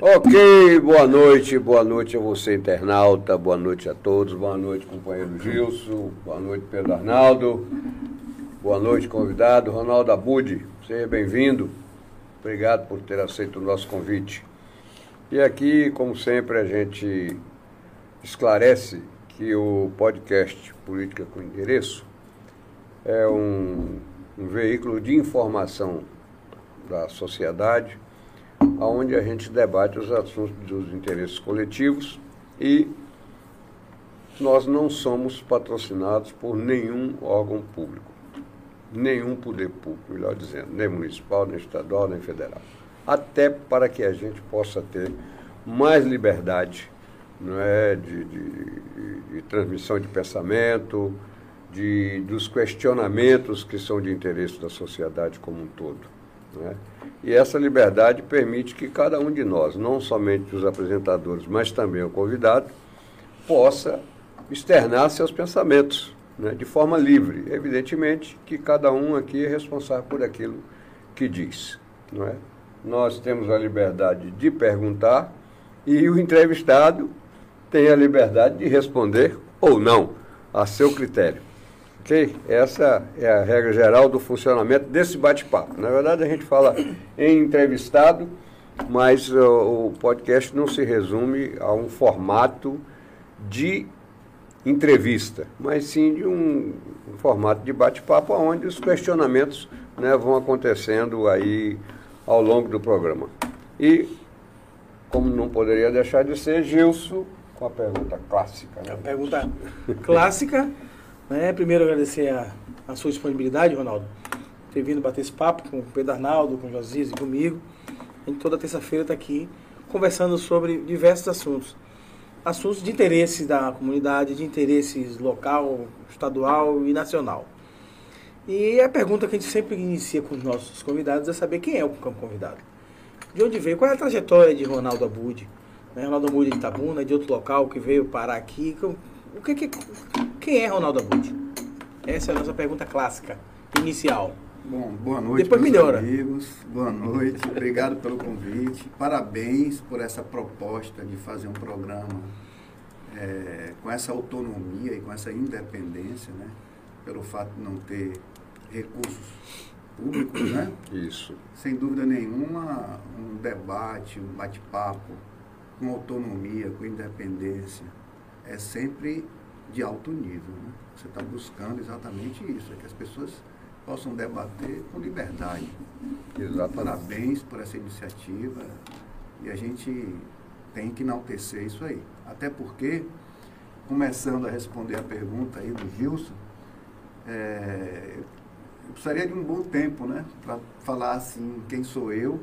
ok, boa noite, boa noite a você, internauta, boa noite a todos, boa noite, companheiro Gilson, boa noite, Pedro Arnaldo, boa noite, convidado, Ronaldo Abud, seja bem-vindo, obrigado por ter aceito o nosso convite. E aqui, como sempre, a gente esclarece que o podcast Política com Endereço é um, um veículo de informação da sociedade, onde a gente debate os assuntos dos interesses coletivos e nós não somos patrocinados por nenhum órgão público, nenhum poder público, melhor dizendo, nem municipal, nem estadual, nem federal. Até para que a gente possa ter mais liberdade não é, de, de, de, transmissão de pensamento, de, dos questionamentos que são de interesse da sociedade como um todo. Né? E essa liberdade permite que cada um de nós, não somente os apresentadores, mas também o convidado, possa externar seus pensamentos né, de forma livre. Evidentemente que cada um aqui é responsável por aquilo que diz. Não é? Nós temos a liberdade de perguntar e o entrevistado tem a liberdade de responder ou não, a seu critério. Ok? Essa é a regra geral do funcionamento desse bate-papo. Na verdade, a gente fala em entrevistado, mas o podcast não se resume a um formato de entrevista, mas sim de um, um formato de bate-papo onde os questionamentos né, vão acontecendo aí ao longo do programa. E, como não poderia deixar de ser, Gilson com a pergunta clássica. Né? A pergunta clássica. Né? Primeiro agradecer a, a sua disponibilidade, Ronaldo, ter vindo bater esse papo com o Pedro Arnaldo, com o Josias e comigo. A gente toda terça-feira está aqui conversando sobre diversos assuntos. Assuntos de interesse da comunidade, de interesses local, estadual e nacional. E a pergunta que a gente sempre inicia com os nossos convidados é saber quem é o convidado. De onde veio? Qual é a trajetória de Ronaldo Abud? Né? Ronaldo Abud de Itabuna, de outro local que veio parar aqui. O que, que, quem é Ronaldo Abud? Essa é a nossa pergunta clássica, inicial. Bom, boa noite, Depois melhora. amigos. Boa noite, obrigado pelo convite. Parabéns por essa proposta de fazer um programa é, com essa autonomia e com essa independência, né? Pelo fato de não ter recursos públicos, né? Isso. Sem dúvida nenhuma, um debate, um bate-papo com autonomia, com independência, é sempre de alto nível. Né? Você está buscando exatamente isso, é que as pessoas possam debater com liberdade. Exatamente. Parabéns por essa iniciativa e a gente tem que enaltecer isso aí. Até porque, começando a responder a pergunta aí do Gilson, é, eu precisaria de um bom tempo, né? Para falar assim, quem sou eu,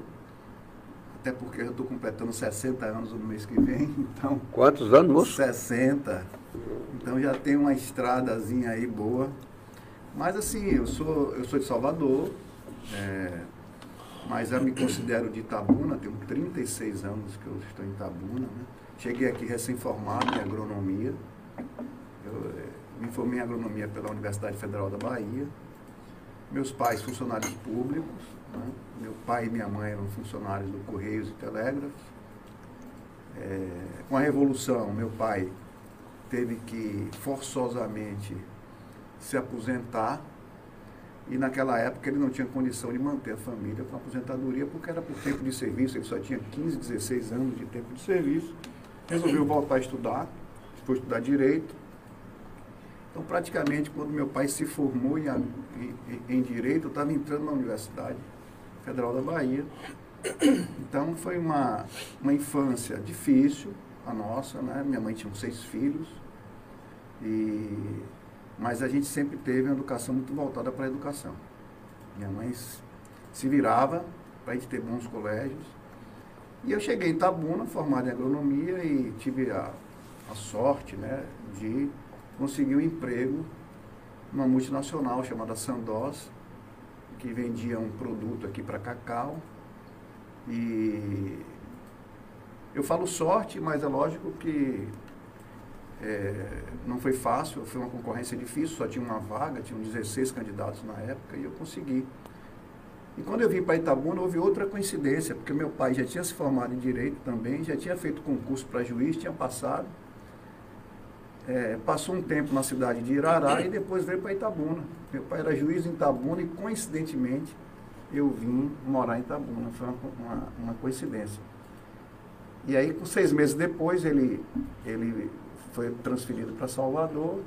até porque eu estou completando 60 anos no mês que vem, então... Quantos anos, moço? 60. Então já tem uma estradazinha aí boa. Mas assim, eu sou, eu sou de Salvador, é, mas eu me considero de Itabuna, tenho 36 anos que eu estou em Itabuna. Né? Cheguei aqui recém-formado em agronomia. Eu é, me formei em agronomia pela Universidade Federal da Bahia. Meus pais, funcionários públicos. Né? Meu pai e minha mãe eram funcionários do Correios e Telégrafos. É, com a Revolução, meu pai teve que forçosamente se aposentar e naquela época ele não tinha condição de manter a família com a aposentadoria porque era por tempo de serviço, ele só tinha 15, 16 anos de tempo de serviço. Resolveu voltar a estudar, foi estudar direito. Então, praticamente, quando meu pai se formou em, em, em direito, eu estava entrando na universidade Federal da Bahia. Então foi uma, uma infância difícil, a nossa, né? Minha mãe tinha seis filhos, e, mas a gente sempre teve uma educação muito voltada para a educação. Minha mãe se virava para a gente ter bons colégios. E eu cheguei em Itabuna, formado em agronomia, e tive a, a sorte né, de conseguir um emprego numa multinacional chamada Sandoz, que vendia um produto aqui para cacau. E eu falo sorte, mas é lógico que é, não foi fácil, foi uma concorrência difícil, só tinha uma vaga, tinham 16 candidatos na época e eu consegui. E quando eu vim para Itabuna, houve outra coincidência, porque meu pai já tinha se formado em Direito também, já tinha feito concurso para juiz, tinha passado. É, passou um tempo na cidade de Irará e depois veio para Itabuna. Meu pai era juiz em Itabuna e, coincidentemente, eu vim morar em Itabuna. Foi uma, uma, uma coincidência. E aí, com seis meses depois, ele, ele foi transferido para Salvador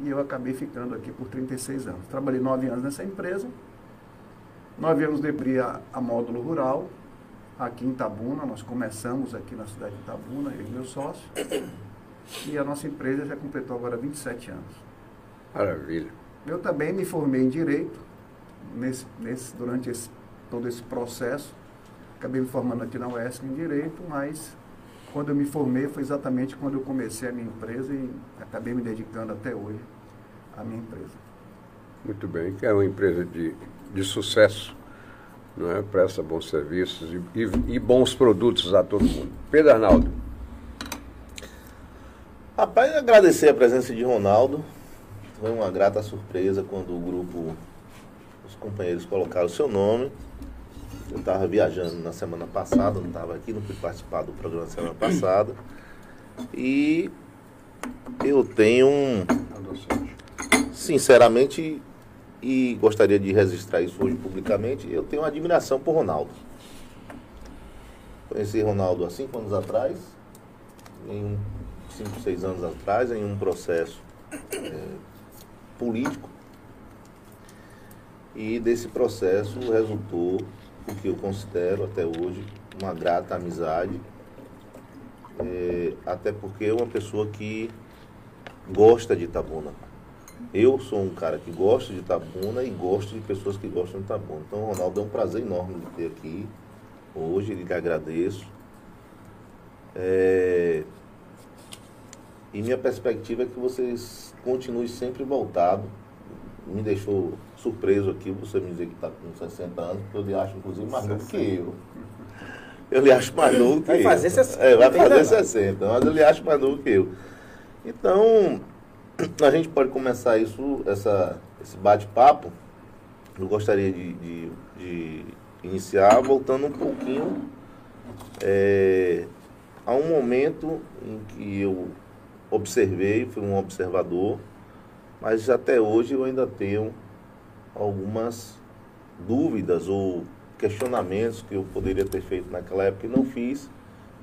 e eu acabei ficando aqui por 36 anos. Trabalhei nove anos nessa empresa. Nove anos de a, a módulo rural, aqui em Itabuna. Nós começamos aqui na cidade de Itabuna, eu e meu sócio. E a nossa empresa já completou agora 27 anos. Maravilha. Eu também me formei em Direito nesse, nesse, durante esse, todo esse processo. Acabei me formando aqui na UESC em Direito, mas quando eu me formei foi exatamente quando eu comecei a minha empresa e acabei me dedicando até hoje à minha empresa. Muito bem, que é uma empresa de, de sucesso, não é? presta bons serviços e, e, e bons produtos a todo mundo. Pedro Arnaldo. Rapaz, agradecer a presença de Ronaldo. Foi uma grata surpresa quando o grupo, os companheiros colocaram o seu nome. Eu estava viajando na semana passada, não estava aqui, não fui participar do programa na semana passada. E eu tenho, sinceramente, e gostaria de registrar isso hoje publicamente, eu tenho uma admiração por Ronaldo. Conheci Ronaldo há cinco anos atrás, em um cinco, seis anos atrás, em um processo é, político. E desse processo resultou o que eu considero até hoje uma grata amizade, é, até porque é uma pessoa que gosta de Itabuna. Eu sou um cara que gosta de Itabuna e gosto de pessoas que gostam de Itabuna. Então, Ronaldo, é um prazer enorme de ter aqui hoje, lhe agradeço. É, e minha perspectiva é que vocês continuem sempre voltados. Me deixou surpreso aqui você me dizer que está com 60 anos, porque eu lhe acho, inclusive, mais novo que eu. Eu lhe acho mais novo que vai eu. Fazer 60, é, vai fazer 60, mas eu lhe acho mais novo que eu. Então, a gente pode começar isso, essa, esse bate-papo. Eu gostaria de, de, de, iniciar voltando um pouquinho é, a um momento em que eu observei, fui um observador, mas até hoje eu ainda tenho algumas dúvidas ou questionamentos que eu poderia ter feito naquela época e não fiz,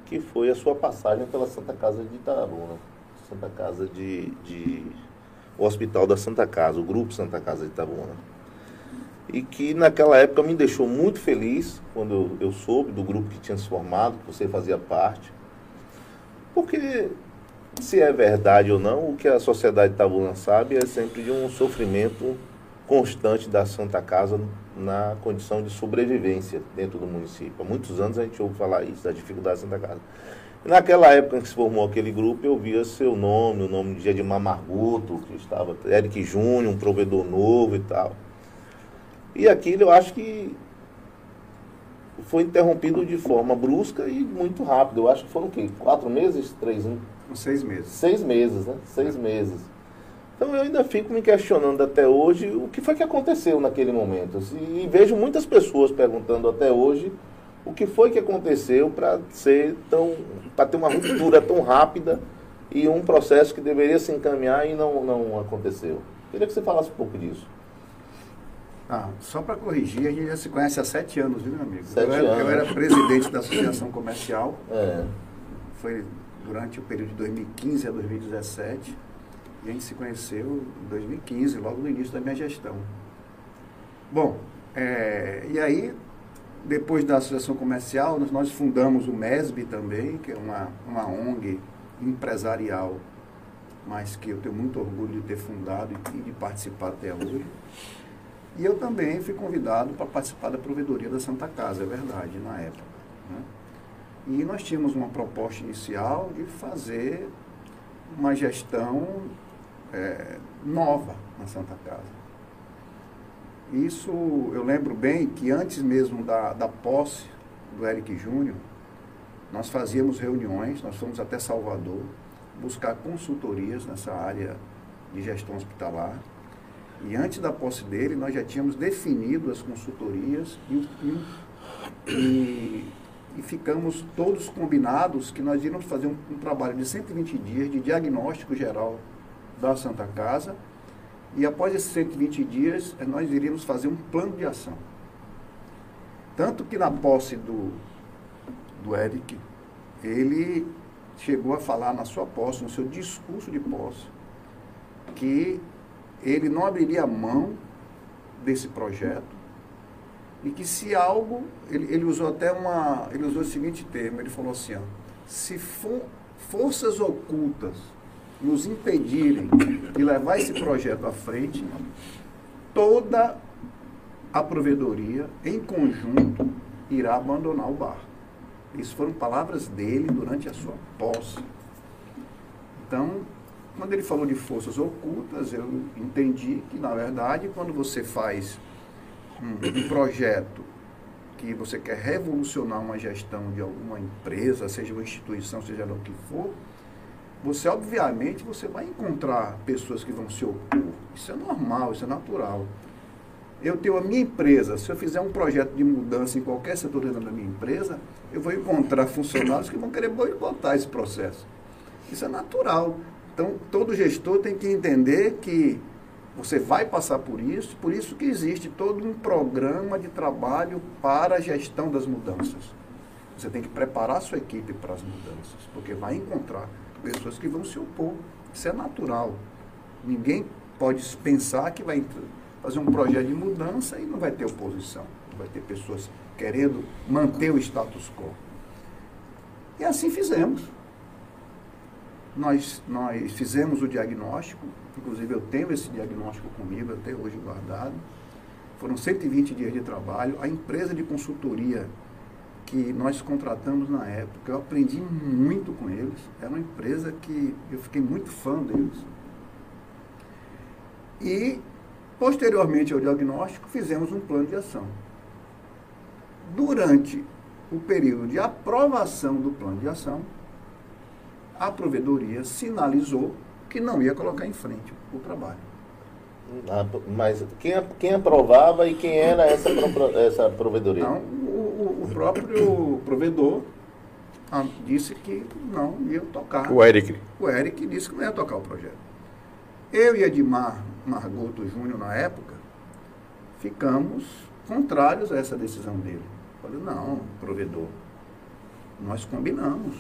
que foi a sua passagem pela Santa Casa de Itaruna, Santa Casa de, de o Hospital da Santa Casa, o Grupo Santa Casa de Itabuna. E que naquela época me deixou muito feliz quando eu, eu soube do grupo que tinha se formado, que você fazia parte. Porque se é verdade ou não, o que a sociedade Itabuna sabe é sempre de um sofrimento constante da Santa Casa na condição de sobrevivência dentro do município. Há muitos anos a gente ouve falar isso, da dificuldade da Santa Casa. naquela época em que se formou aquele grupo, eu via seu nome, o nome de Edmar Marguto, que estava, Eric Júnior, um provedor novo e tal. E aquilo eu acho que foi interrompido de forma brusca e muito rápido. Eu acho que foram o quê? Quatro meses? Três? Seis meses. Seis meses, né? Seis meses. Então eu ainda fico me questionando até hoje o que foi que aconteceu naquele momento. E vejo muitas pessoas perguntando até hoje o que foi que aconteceu para ser tão. para ter uma ruptura tão rápida e um processo que deveria se encaminhar e não, não aconteceu. Queria que você falasse um pouco disso. Ah, só para corrigir, a gente já se conhece há sete anos, viu, meu amigo? Sete eu, era, anos. eu era presidente da Associação Comercial. É. Foi durante o período de 2015 a 2017. E a gente se conheceu em 2015, logo no início da minha gestão. Bom, é, e aí, depois da Associação Comercial, nós, nós fundamos o MESB também, que é uma, uma ONG empresarial, mas que eu tenho muito orgulho de ter fundado e de participar até hoje. E eu também fui convidado para participar da provedoria da Santa Casa, é verdade, na época. Né? E nós tínhamos uma proposta inicial de fazer uma gestão é, nova na Santa Casa. Isso eu lembro bem que antes mesmo da, da posse do Eric Júnior, nós fazíamos reuniões, nós fomos até Salvador buscar consultorias nessa área de gestão hospitalar. E antes da posse dele, nós já tínhamos definido as consultorias e, e, e, e ficamos todos combinados que nós iríamos fazer um, um trabalho de 120 dias de diagnóstico geral da Santa Casa. E após esses 120 dias, eh, nós iríamos fazer um plano de ação. Tanto que na posse do, do Eric, ele chegou a falar na sua posse, no seu discurso de posse, que ele não abriria mão desse projeto e que se algo, ele, ele usou até uma, ele usou o seguinte termo, ele falou assim, ó, se for forças ocultas nos impedirem de levar esse projeto à frente, toda a provedoria, em conjunto, irá abandonar o barco. Isso foram palavras dele durante a sua posse. Então, quando ele falou de forças ocultas, eu entendi que, na verdade, quando você faz um, projeto que você quer revolucionar uma gestão de alguma empresa, seja uma instituição, seja o que for, você obviamente você vai encontrar pessoas que vão se opor. Isso é normal, isso é natural. Eu tenho a minha empresa, se eu fizer um projeto de mudança em qualquer setor dentro da minha empresa, eu vou encontrar funcionários que vão querer boicotar esse processo. Isso é natural. Então, todo gestor tem que entender que você vai passar por isso, por isso que existe todo um programa de trabalho para a gestão das mudanças. Você tem que preparar a sua equipe para as mudanças, porque vai encontrar pessoas que vão se opor. Isso é natural. Ninguém pode pensar que vai fazer um projeto de mudança e não vai ter oposição. Vai ter pessoas querendo manter o status quo. E assim fizemos nós, nós fizemos o diagnóstico, inclusive eu tenho esse diagnóstico comigo até hoje guardado. Foram 120 dias de trabalho. A empresa de consultoria que nós contratamos na época, eu aprendi muito com eles. Era uma empresa que eu fiquei muito fã deles. E, posteriormente ao diagnóstico, fizemos um plano de ação. Durante o período de aprovação do plano de ação, a provedoria sinalizou que não ia colocar em frente o trabalho. Ah, mas quem, quem aprovava e quem era essa, essa provedoria? Não, o, o próprio provedor ah, disse que não ia tocar. O Eric. O Eric disse que não ia tocar o projeto. Eu e Edmar Margoto Júnior, na época, ficamos contrários a essa decisão dele. Falei, não, provedor, nós combinamos.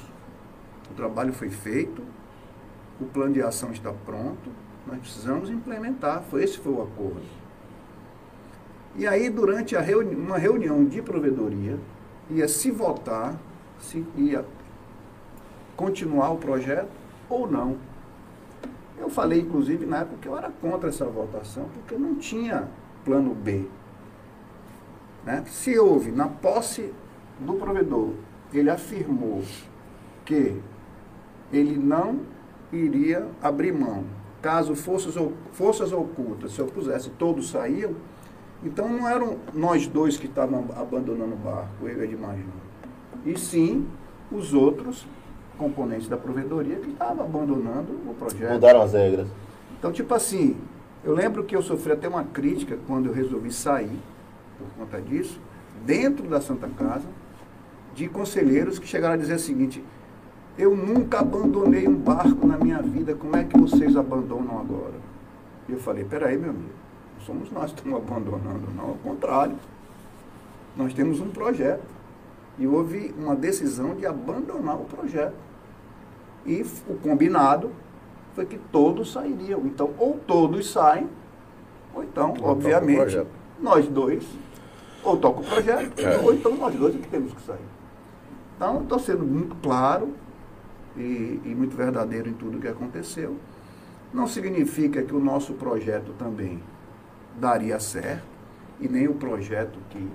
O trabalho foi feito, o plano de ação está pronto, nós precisamos implementar. Foi, esse foi o acordo. E aí, durante reuni uma reunião de provedoria, ia se votar se ia continuar o projeto ou não. Eu falei, inclusive, na época que eu era contra essa votação, porque não tinha plano B. Né? Se houve, na posse do provedor, ele afirmou que ele não iria abrir mão. Caso forças, forças ocultas se opusessem, todos saíam, então não eram nós dois que estavam abandonando o barco, eu e Edmar E sim os outros componentes da provedoria que estavam abandonando o projeto. Mudaram as regras. Então, tipo assim, eu lembro que eu sofri até uma crítica quando eu resolvi sair, por conta disso, dentro da Santa Casa, de conselheiros que chegaram a dizer o seguinte, eu nunca abandonei um barco na minha vida, como é que vocês abandonam agora? E eu falei, peraí, meu amigo, não somos nós que estamos abandonando, não, ao contrário. Nós temos um projeto. E houve uma decisão de abandonar o projeto. E o combinado foi que todos sairiam. Então, ou todos saem, ou então, ou obviamente, nós dois, ou toca o projeto, é. ou então nós dois é que temos que sair. Então, estou sendo muito claro, e, e muito verdadeiro em tudo que aconteceu. Não significa que o nosso projeto também daria certo, e nem o projeto que,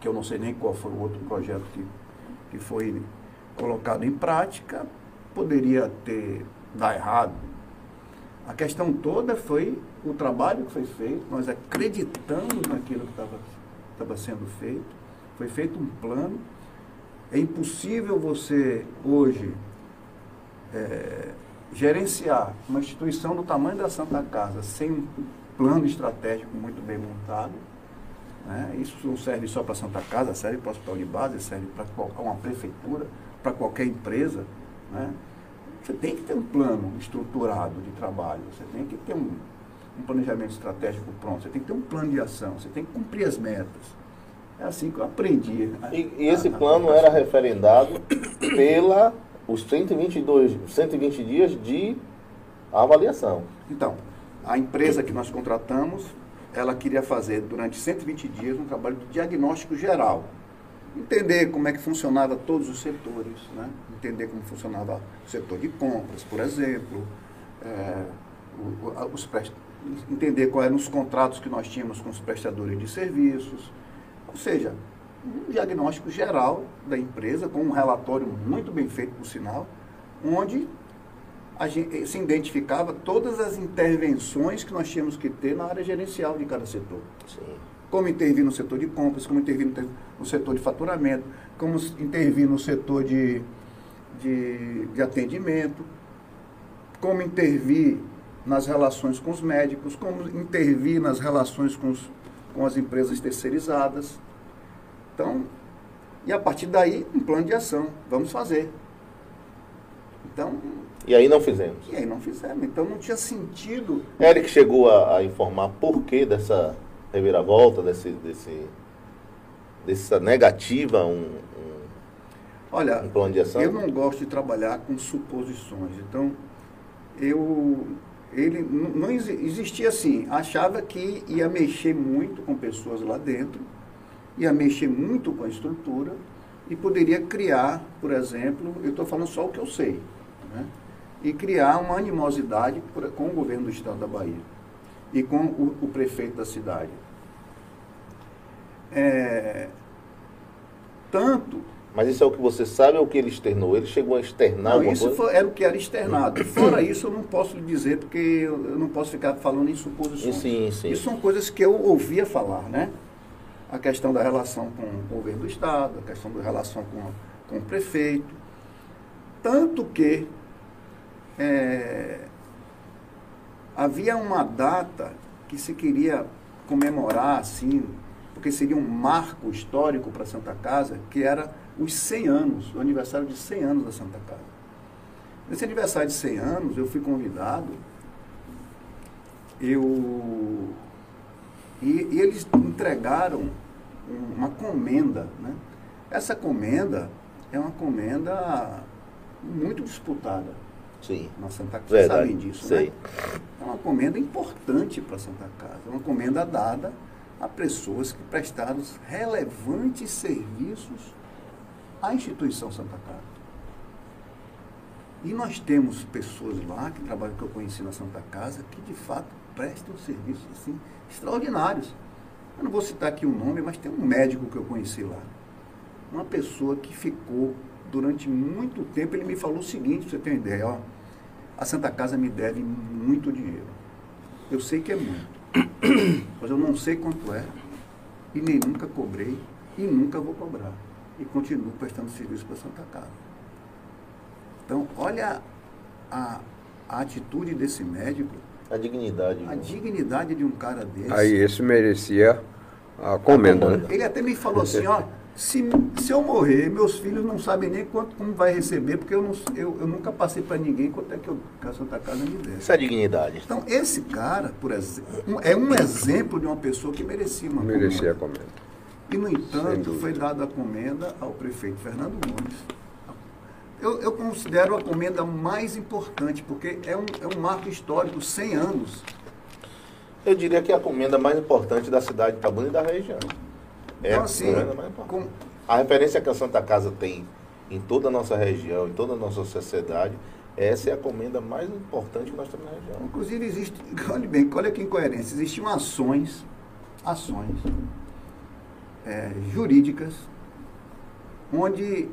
que eu não sei nem qual foi o outro projeto que, que foi colocado em prática, poderia ter dar errado. A questão toda foi o trabalho que foi feito, nós acreditamos naquilo que estava sendo feito, foi feito um plano, é impossível você hoje é, gerenciar uma instituição do tamanho da Santa Casa sem plano estratégico muito bem montado. Né? Isso não serve só para Santa Casa, serve para o hospital de base, serve para uma prefeitura, para qualquer empresa. Né? Você tem que ter um plano estruturado de trabalho, você tem que ter um, um planejamento estratégico pronto, você tem que ter um plano de ação, você tem que cumprir as metas. É assim que eu aprendi. E, e esse plano era referendado pela os 122, 120 dias de avaliação. Então, a empresa que nós contratamos, ela queria fazer durante 120 dias um trabalho de diagnóstico geral. Entender como é que funcionava todos os setores, né? entender como funcionava o setor de compras, por exemplo, é, os entender quais eram os contratos que nós tínhamos com os prestadores de serviços, ou seja, um diagnóstico geral da empresa, com um relatório muito bem feito, por sinal, onde gente, se identificava todas as intervenções que nós tínhamos que ter na área gerencial de cada setor. Sim. Como intervir no setor de compras, como intervir no setor de faturamento, como intervir no setor de, de, de atendimento, como intervir nas relações com os médicos, como intervir nas relações com, os, com as empresas terceirizadas. Então, e a partir daí, um plano de ação. Vamos fazer. Então. E aí não fizemos. E aí não fizemos. Então não tinha sentido. Eric chegou a, a informar por que dessa reviravolta, desse, desse, dessa negativa, um, um, Olha, um plano de ação? Eu não gosto de trabalhar com suposições. Então, eu ele não existia assim, achava que ia mexer muito com pessoas lá dentro, ia mexer muito com a estrutura e poderia criar, por exemplo, eu estou falando só o que eu sei, né? e criar uma animosidade com o governo do estado da Bahia e com o, o prefeito da cidade. É, tanto mas isso é o que você sabe ou o que ele externou? Ele chegou a externar não, isso foi, era o que era externado. Fora isso, eu não posso lhe dizer, porque eu não posso ficar falando em suposições. Sim, sim. Isso são coisas que eu ouvia falar, né? A questão da relação com o governo do Estado, a questão da relação com, com o prefeito. Tanto que é, havia uma data que se queria comemorar, assim, porque seria um marco histórico para Santa Casa, que era os 100 anos, o aniversário de 100 anos da Santa Casa. Nesse aniversário de 100 anos, eu fui convidado, eu, e, e eles entregaram uma comenda. Né? Essa comenda é uma comenda muito disputada. Sim. Na Santa Casa, Verdade. sabem disso, Sei. né? É uma comenda importante para a Santa Casa. É uma comenda dada a pessoas que prestaram relevantes serviços à instituição Santa Casa. E nós temos pessoas lá que trabalham, que eu conheci na Santa Casa, que de fato prestam serviços assim, extraordinários. Eu não vou citar aqui o nome, mas tem um médico que eu conheci lá. Uma pessoa que ficou durante muito tempo, ele me falou o seguinte, você ter uma ideia, ó, a Santa Casa me deve muito dinheiro. Eu sei que é muito, mas eu não sei quanto é, e nem nunca cobrei, e nunca vou cobrar e continuo prestando serviço para Santa Casa. Então, olha a, a atitude desse médico. A dignidade. A dignidade de um cara desse. Aí esse merecia a comenda, né? Ele até me falou assim, ó, se, se eu morrer, meus filhos não sabem nem quanto como vai receber, porque eu, não, eu, eu nunca passei para ninguém quanto é que, eu, que a Santa Casa me desse. Isso é dignidade. Então, esse cara, por exemplo, é um exemplo de uma pessoa que merecia uma Merecia a comenda. E, no entanto, foi dada a comenda ao prefeito Fernando Gomes. Eu, eu, considero a comenda mais importante, porque é um, é um marco histórico, 100 anos. Eu diria que é a comenda mais importante da cidade de Itabuna e da região. É então, a assim, comenda mais importante. com, A referência que a Santa Casa tem em toda a nossa região, em toda a nossa sociedade, essa é a comenda mais importante que nós temos na região. inclusive, existe, olhe bem, olha que incoerência, existiam ações, ações é, jurídicas, onde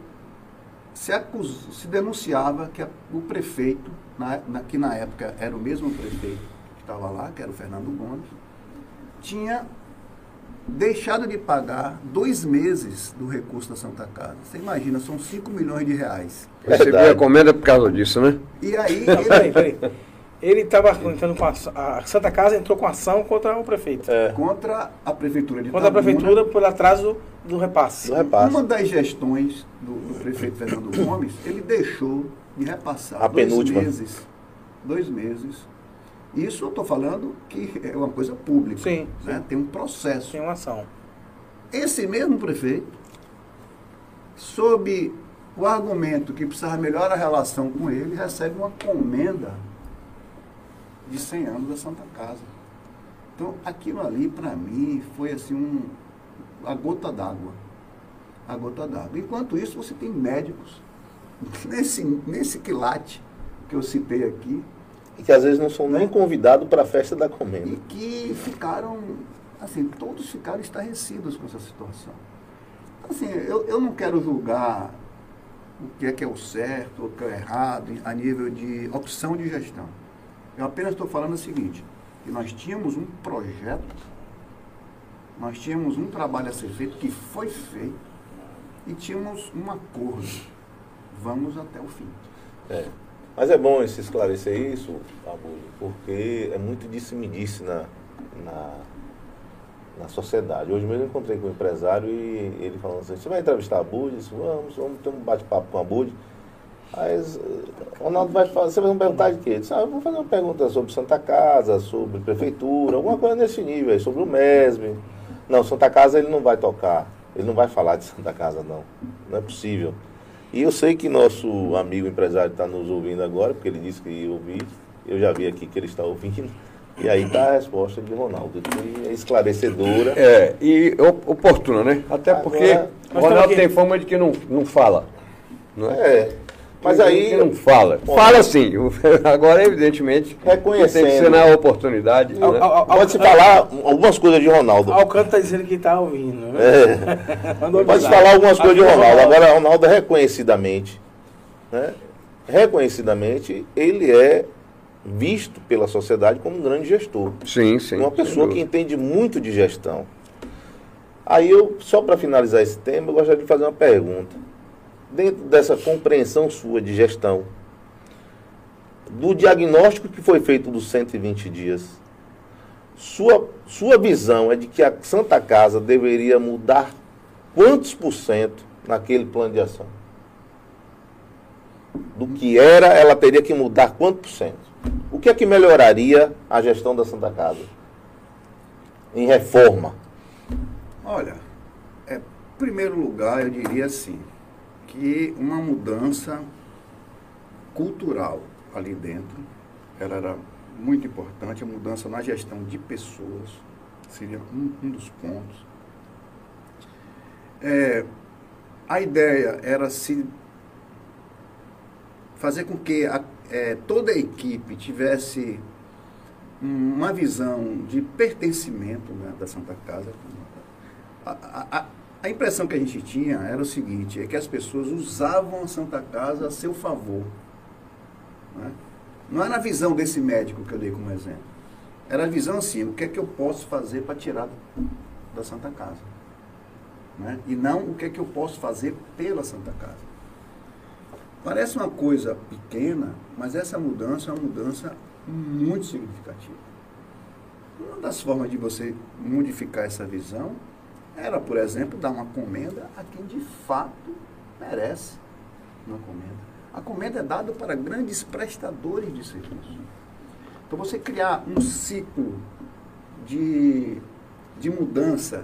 se, acus, se denunciava que a, o prefeito, na, na, que na época era o mesmo prefeito que estava lá, que era o Fernando Gomes, tinha deixado de pagar dois meses do recurso da Santa Casa. Você imagina, são 5 milhões de reais. Recebi a comenda por causa disso, né? E aí, ele, peraí, peraí. Ele estava entrando com a, a Santa Casa entrou com ação contra o prefeito. É, Contra a prefeitura de Contra a Itabuna. prefeitura por atraso do repasse. do repasse. Uma das gestões do, do prefeito Fernando Gomes, ele deixou de repassar A dois penúltima. meses. Dois meses. Isso eu estou falando que é uma coisa pública. Sim, né? Tem um processo. Tem uma ação. Esse mesmo prefeito, sob o argumento que precisava melhorar a relação com ele, recebe uma comenda de 100 anos da Santa Casa. Então, aquilo ali, para mim, foi assim um, a gota d'água. A gota d'água. Enquanto isso, você tem médicos nesse, nesse quilate que eu citei aqui, E que às vezes não são nem convidados para a festa da comenda. e que ficaram, assim, todos ficaram estarrecidos com essa situação. Assim, eu, eu não quero julgar o que é que é o certo o que é o errado a nível de opção de gestão. Eu apenas estou falando o seguinte, que nós tínhamos um projeto, nós tínhamos um trabalho a ser feito, que foi feito, e tínhamos um acordo. Vamos até o fim. É. Mas é bom se esclarecer isso, Abulho, porque é muito disse-me-disse na, na, na sociedade. Hoje mesmo eu encontrei com um empresário e ele falando assim, você vai entrevistar a Bud? Eu disse, vamos, vamos ter um bate-papo com a Bud. Aí eh, o Ronaldo vai fazer, você vai me perguntar de quê? Eu disse, ah, eu vou fazer uma pergunta sobre Santa Casa, sobre prefeitura, alguma coisa nesse nível aí, sobre o MESB. Não, Santa Casa ele não vai tocar, ele não vai falar de Santa Casa não, não é possível. E eu sei que nosso amigo empresário está nos ouvindo agora, porque ele disse que ia ouvir. Eu já vi aqui que ele está ouvindo. E aí está a resposta de Ronaldo, que é esclarecedora. É, e op- oportuna, né? Até porque Agora- Nós Ronaldo tem fama de que não, não fala. Não é? É. Mas aí. não fala. Bom, fala sim. Agora, evidentemente, Reconhecendo. tem que ser na oportunidade. Né? Pode-se falar algumas coisas de Ronaldo. Alcântara está dizendo que está ouvindo. Né? É. Mandou Pode avisar. falar algumas coisas de Ronaldo. Agora, Ronaldo, reconhecidamente, né? reconhecidamente, ele é visto pela sociedade como um grande gestor. Sim, sim. uma pessoa que entende muito de gestão. Aí eu, só para finalizar esse tema, eu gostaria de fazer uma pergunta. Dentro dessa compreensão sua de gestão, do diagnóstico que foi feito dos 120 dias, sua, sua visão é de que a Santa Casa deveria mudar quantos por cento naquele plano de ação? Do que era, ela teria que mudar quanto por cento? O que é que melhoraria a gestão da Santa Casa? Em reforma. Olha, é, em primeiro lugar, eu diria assim, que uma mudança cultural ali dentro, ela era muito importante, a mudança na gestão de pessoas, seria um, um dos pontos. É, a ideia era se fazer com que a- é, toda a equipe tivesse uma visão de pertencimento né, da Santa Casa. A, a- a- impressão que a gente tinha era o seguinte, é que as pessoas usavam a Santa Casa a seu favor. né? Não era a visão desse médico que eu dei como exemplo. Era a visão assim, o que é que eu posso fazer para tirar da Santa Casa. né? E não o que é que eu posso fazer pela Santa Casa. Parece uma coisa pequena, mas essa mudança é uma mudança muito significativa. Uma das formas de você modificar essa visão era, por exemplo, dar uma comenda a quem de fato merece uma comenda. A comenda é dada para grandes prestadores de serviço. Então, você criar um ciclo de, de mudança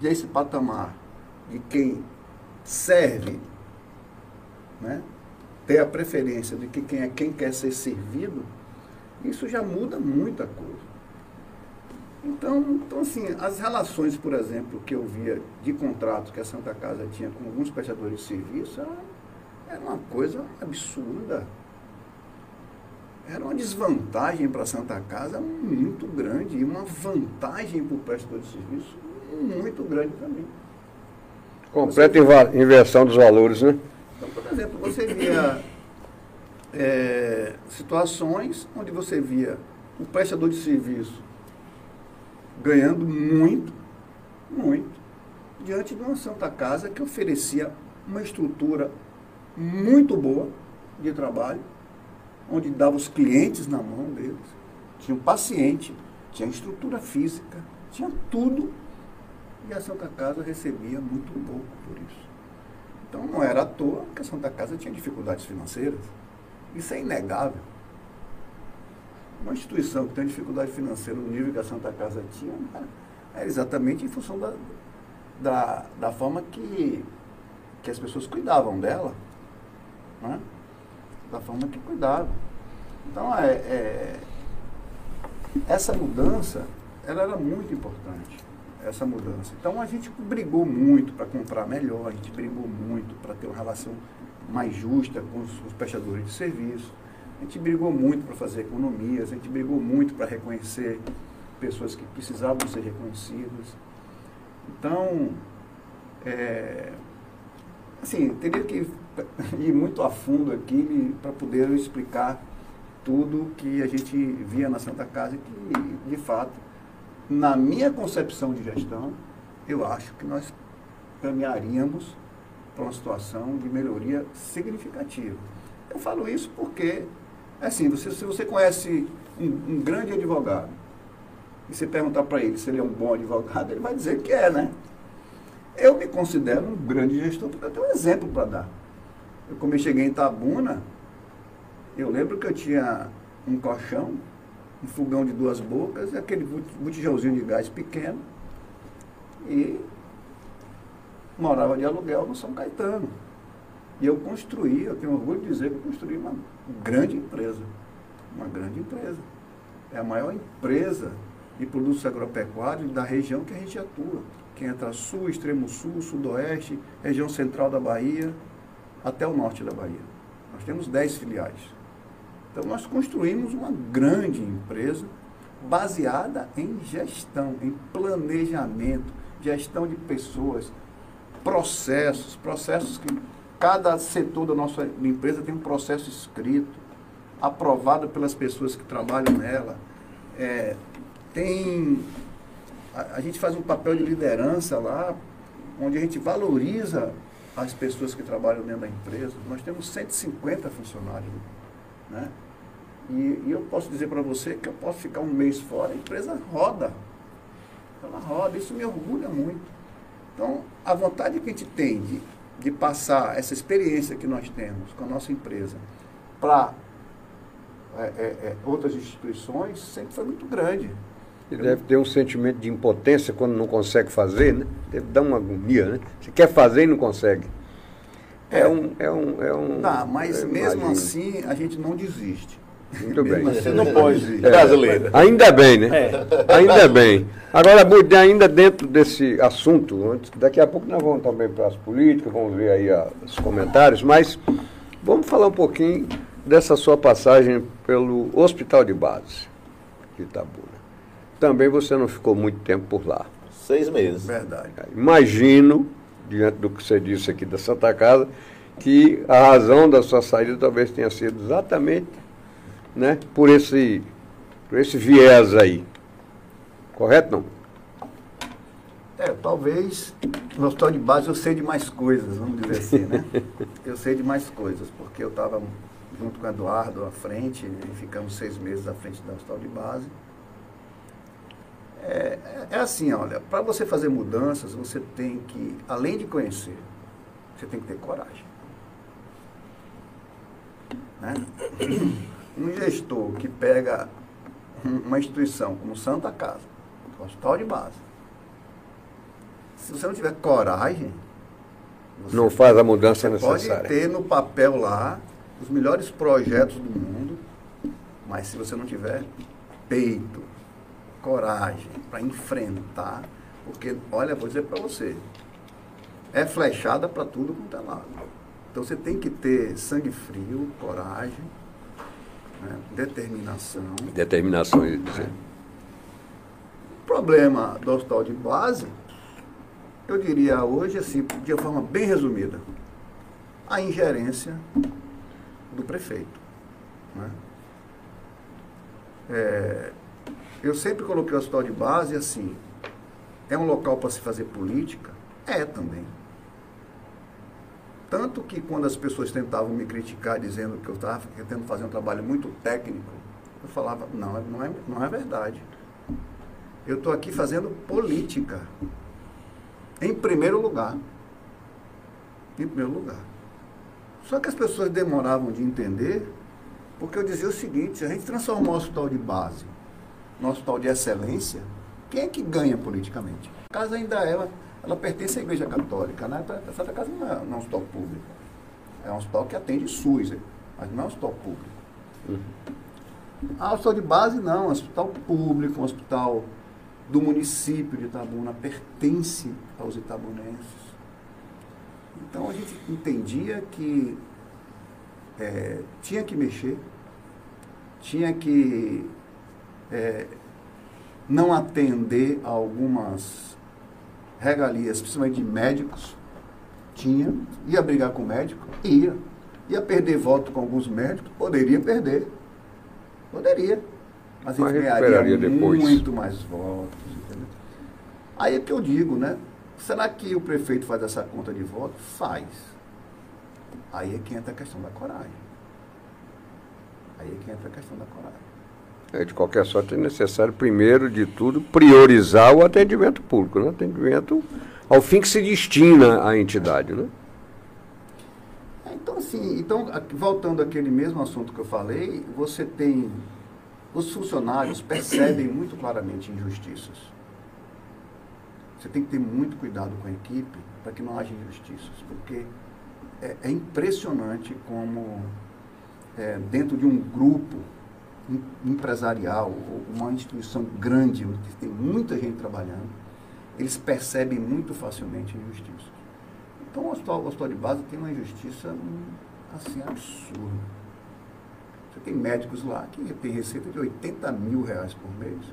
desse patamar de quem serve, né? ter a preferência de que quem é quem quer ser servido, isso já muda muita coisa. Então, então, assim, as relações, por exemplo, que eu via de contratos que a Santa Casa tinha com alguns prestadores de serviço, era, uma coisa absurda. Era uma desvantagem para a Santa Casa muito grande e uma vantagem para o prestador de serviço muito grande também. Completa inva- inversão dos valores, né? Então, por exemplo, você via é, situações onde você via o prestador de serviço ganhando muito, muito, diante de uma Santa Casa que oferecia uma estrutura muito boa de trabalho, onde dava os clientes na mão deles. Tinha um paciente, tinha estrutura física, tinha tudo. E a Santa Casa recebia muito pouco por isso. Então não era à toa que a Santa Casa tinha dificuldades financeiras. Isso é inegável. Uma instituição que tem dificuldade financeira no nível que a Santa Casa tinha, é exatamente em função da, da, da forma que, que as pessoas cuidavam dela. Né? Da forma que cuidavam. Então, é, é, essa mudança, ela era muito importante, essa mudança. Então, a gente brigou muito para comprar melhor, a gente brigou muito para ter uma relação mais justa com os, os prestadores de serviço. A gente brigou muito para fazer economias, a gente brigou muito para reconhecer pessoas que precisavam ser reconhecidas. Então, é, assim, teria que ir muito a fundo aqui para poder explicar tudo que a gente via na Santa Casa e que, de fato, na minha concepção de gestão, eu acho que nós caminharíamos para uma situação de melhoria significativa. Eu falo isso porque, assim, você, se você conhece um, um grande advogado e você perguntar para ele se ele é um bom advogado, ele vai dizer que é, né? Eu me considero um grande gestor porque eu tenho um exemplo para dar. Eu, como eu cheguei em Itabuna, eu lembro que eu tinha um colchão, um fogão de duas bocas, aquele botijãozinho de gás pequeno, e morava de aluguel no São Caetano. E eu construí, eu tenho orgulho de dizer que eu construí uma grande empresa. Uma grande empresa. É a maior empresa de produtos agropecuários da região que a gente atua. Que entra sul, extremo sul, sudoeste, região central da Bahia, até o norte da Bahia. Nós temos 10 filiais. Então nós construímos uma grande empresa baseada em gestão, em planejamento, gestão de pessoas, processos, processos que cada setor da nossa empresa tem um processo escrito, aprovado pelas pessoas que trabalham nela. É, tem a, a, gente faz um papel de liderança lá, onde a gente valoriza as pessoas que trabalham dentro da empresa. Nós temos 150 funcionários. Né? E, e eu posso dizer para você que eu posso ficar um mês fora, a empresa roda. Ela roda, isso me orgulha muito. Então, a vontade que a gente tem de, de passar essa experiência que nós temos com a nossa empresa para é, é, é, outras instituições sempre foi muito grande. E deve ter um sentimento de impotência quando não consegue fazer, né? Deve dar uma agonia, né? Você quer fazer e não consegue. É, é um, é um, é um. Não, mas mesmo imagino. assim a gente não desiste. Muito bem. Assim, não pode. É, brasileiro. Ainda bem, né? É. Ainda bem. Agora, ainda dentro desse assunto, daqui a pouco nós vamos também para as políticas, vamos ver aí os comentários, mas vamos falar um pouquinho dessa sua passagem pelo Hospital de Base de Itabuna. Também você não ficou muito tempo por lá. Seis meses. Verdade. Imagino, diante do que você disse aqui da Santa Casa, que a razão da sua saída talvez tenha sido exatamente né, por, esse, por esse viés aí. Correto não? É, talvez no hospital de base eu sei de mais coisas, vamos dizer assim, né? eu sei de mais coisas, porque eu estava junto com o Eduardo à frente, e ficamos seis meses à frente do hospital de base. É, é assim, olha, para você fazer mudanças, você tem que, além de conhecer, você tem que ter coragem. Né? Um gestor que pega uma instituição como Santa Casa, hospital de base, se você não tiver coragem, não faz a mudança necessária. Pode ter no papel lá os melhores projetos do mundo, mas se você não tiver peito, coragem para enfrentar, porque, olha, vou dizer para você, é flechada para tudo quanto é lado. Então você tem que ter sangue frio, coragem, né, determinação. Determinação, é. O problema do hospital de base, eu diria hoje, assim, de uma forma bem resumida, a ingerência do prefeito. Né? É, eu sempre coloquei o hospital de base assim, é um local para se fazer política? É também. Tanto que quando as pessoas tentavam me criticar dizendo que eu estava tentando fazer um trabalho muito técnico, eu falava, não, não é, não é verdade. Eu estou aqui fazendo política. Em primeiro lugar. Em primeiro lugar. Só que as pessoas demoravam de entender, porque eu dizia o seguinte, se a gente transformar o hospital de base no hospital de excelência, quem é que ganha politicamente? A casa ainda é, ela, pertence à Igreja Católica, né? A Santa Casa não é, não é um hospital público. É um hospital que atende SUS, mas não é um hospital público. Uhum. Ah, hospital de base não, é um hospital público, um hospital do município de Itabuna, pertence aos itabunenses. Então a gente entendia que é, tinha que mexer, tinha que é, não atender a algumas regalias, principalmente de médicos, tinha, ia brigar com o médico, ia. Ia perder voto com alguns médicos, poderia perder. Poderia. Mas ele ganharia depois. muito mais votos. Entendeu? Aí é que eu digo, né? Será que o prefeito faz essa conta de votos? Faz. Aí é que entra a questão da coragem. Aí é que entra a questão da coragem. É, de qualquer sorte, é necessário, primeiro de tudo, priorizar o atendimento público, né? atendimento ao fim que se destina à entidade. Né? É, então, assim, então, voltando àquele mesmo assunto que eu falei, você tem. Os funcionários percebem muito claramente injustiças. Você tem que ter muito cuidado com a equipe para que não haja injustiças, porque é, é impressionante como, é, dentro de um grupo empresarial, uma instituição grande, onde tem muita gente trabalhando, eles percebem muito facilmente a injustiça. Então o hospital, o hospital de base tem uma injustiça assim absurda. Você tem médicos lá que tem receita de 80 mil reais por mês.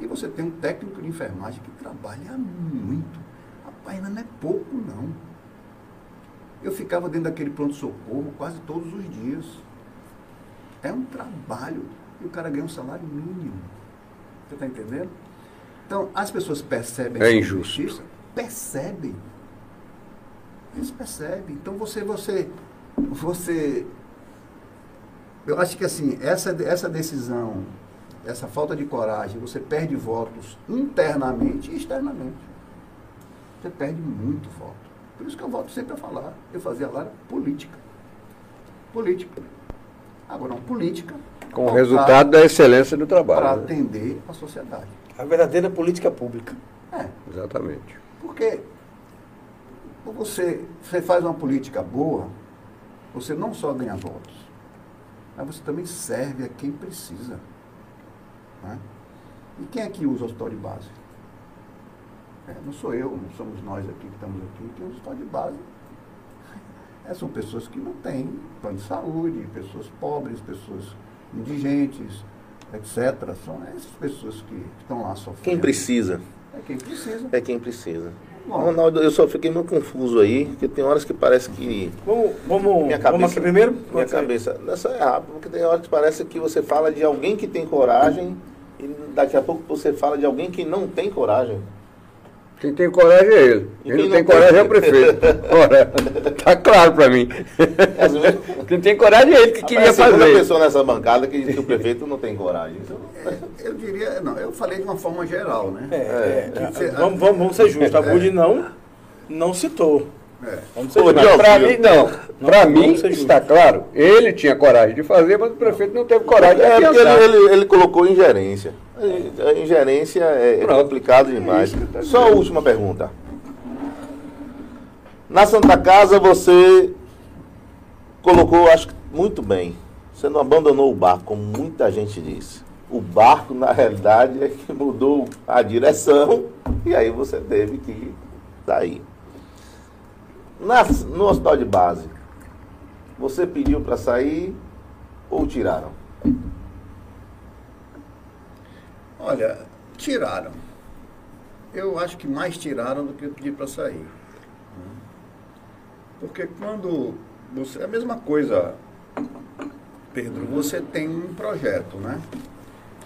E você tem um técnico de enfermagem que trabalha muito. Rapaz, não é pouco não. Eu ficava dentro daquele pronto-socorro quase todos os dias. É um trabalho e o cara ganha um salário mínimo. Você está entendendo? Então, as pessoas percebem é injusto. Justiça, percebem. Eles percebem. Então você, você, você. Eu acho que assim, essa, essa decisão, essa falta de coragem, você perde votos internamente e externamente. Você perde muito voto. Por isso que eu volto sempre a falar. Eu fazia lá política. Política. Agora, uma política com o resultado da excelência do trabalho. Para né? atender a sociedade. A verdadeira política pública. É. Exatamente. Porque você, você faz uma política boa, você não só ganha votos, mas você também serve a quem precisa. Né? E quem é que usa o hospital de base? É, não sou eu, não somos nós aqui que estamos aqui, que usa o hospital de base. São pessoas que não têm plano de saúde, pessoas pobres, pessoas indigentes, etc. São essas pessoas que estão lá sofrendo. Quem precisa. É quem precisa. É quem precisa. Bom, Ronaldo, eu só fiquei meio confuso aí, porque tem horas que parece que. Vamos, vamos, minha cabeça, vamos aqui primeiro? Minha cabeça. Nessa é rápido, porque tem horas que parece que você fala de alguém que tem coragem e daqui a pouco você fala de alguém que não tem coragem. Quem tem coragem é ele. Quem, quem não, tem coragem é o prefeito. Ora, tá claro para mim. Quem tem coragem é ele que queria fazer. Tem pessoa nessa bancada que diz que o prefeito não tem coragem. É, eu diria, não, eu falei de uma forma geral, né? É, é, é, vamos, vamos, vamos ser justos. A Bud não, não citou. É. Vamos ser. Para mim, não. Para mim, está claro. Ele tinha coragem de fazer, mas o prefeito não teve coragem de fazer. É, porque ele, ele, ele colocou ingerência. A ingerência é, é complicado demais. Tá Só a última pergunta. Na Santa Casa você colocou, acho que muito bem. Você não abandonou o barco, como muita gente disse. O barco, na realidade, é que mudou a direção e aí você teve que sair. Na, no hospital de base, você pediu para sair ou tiraram? Olha, tiraram. Eu acho que mais tiraram do que eu pedi para sair. Porque quando você. É a mesma coisa, Pedro, você tem um projeto, né?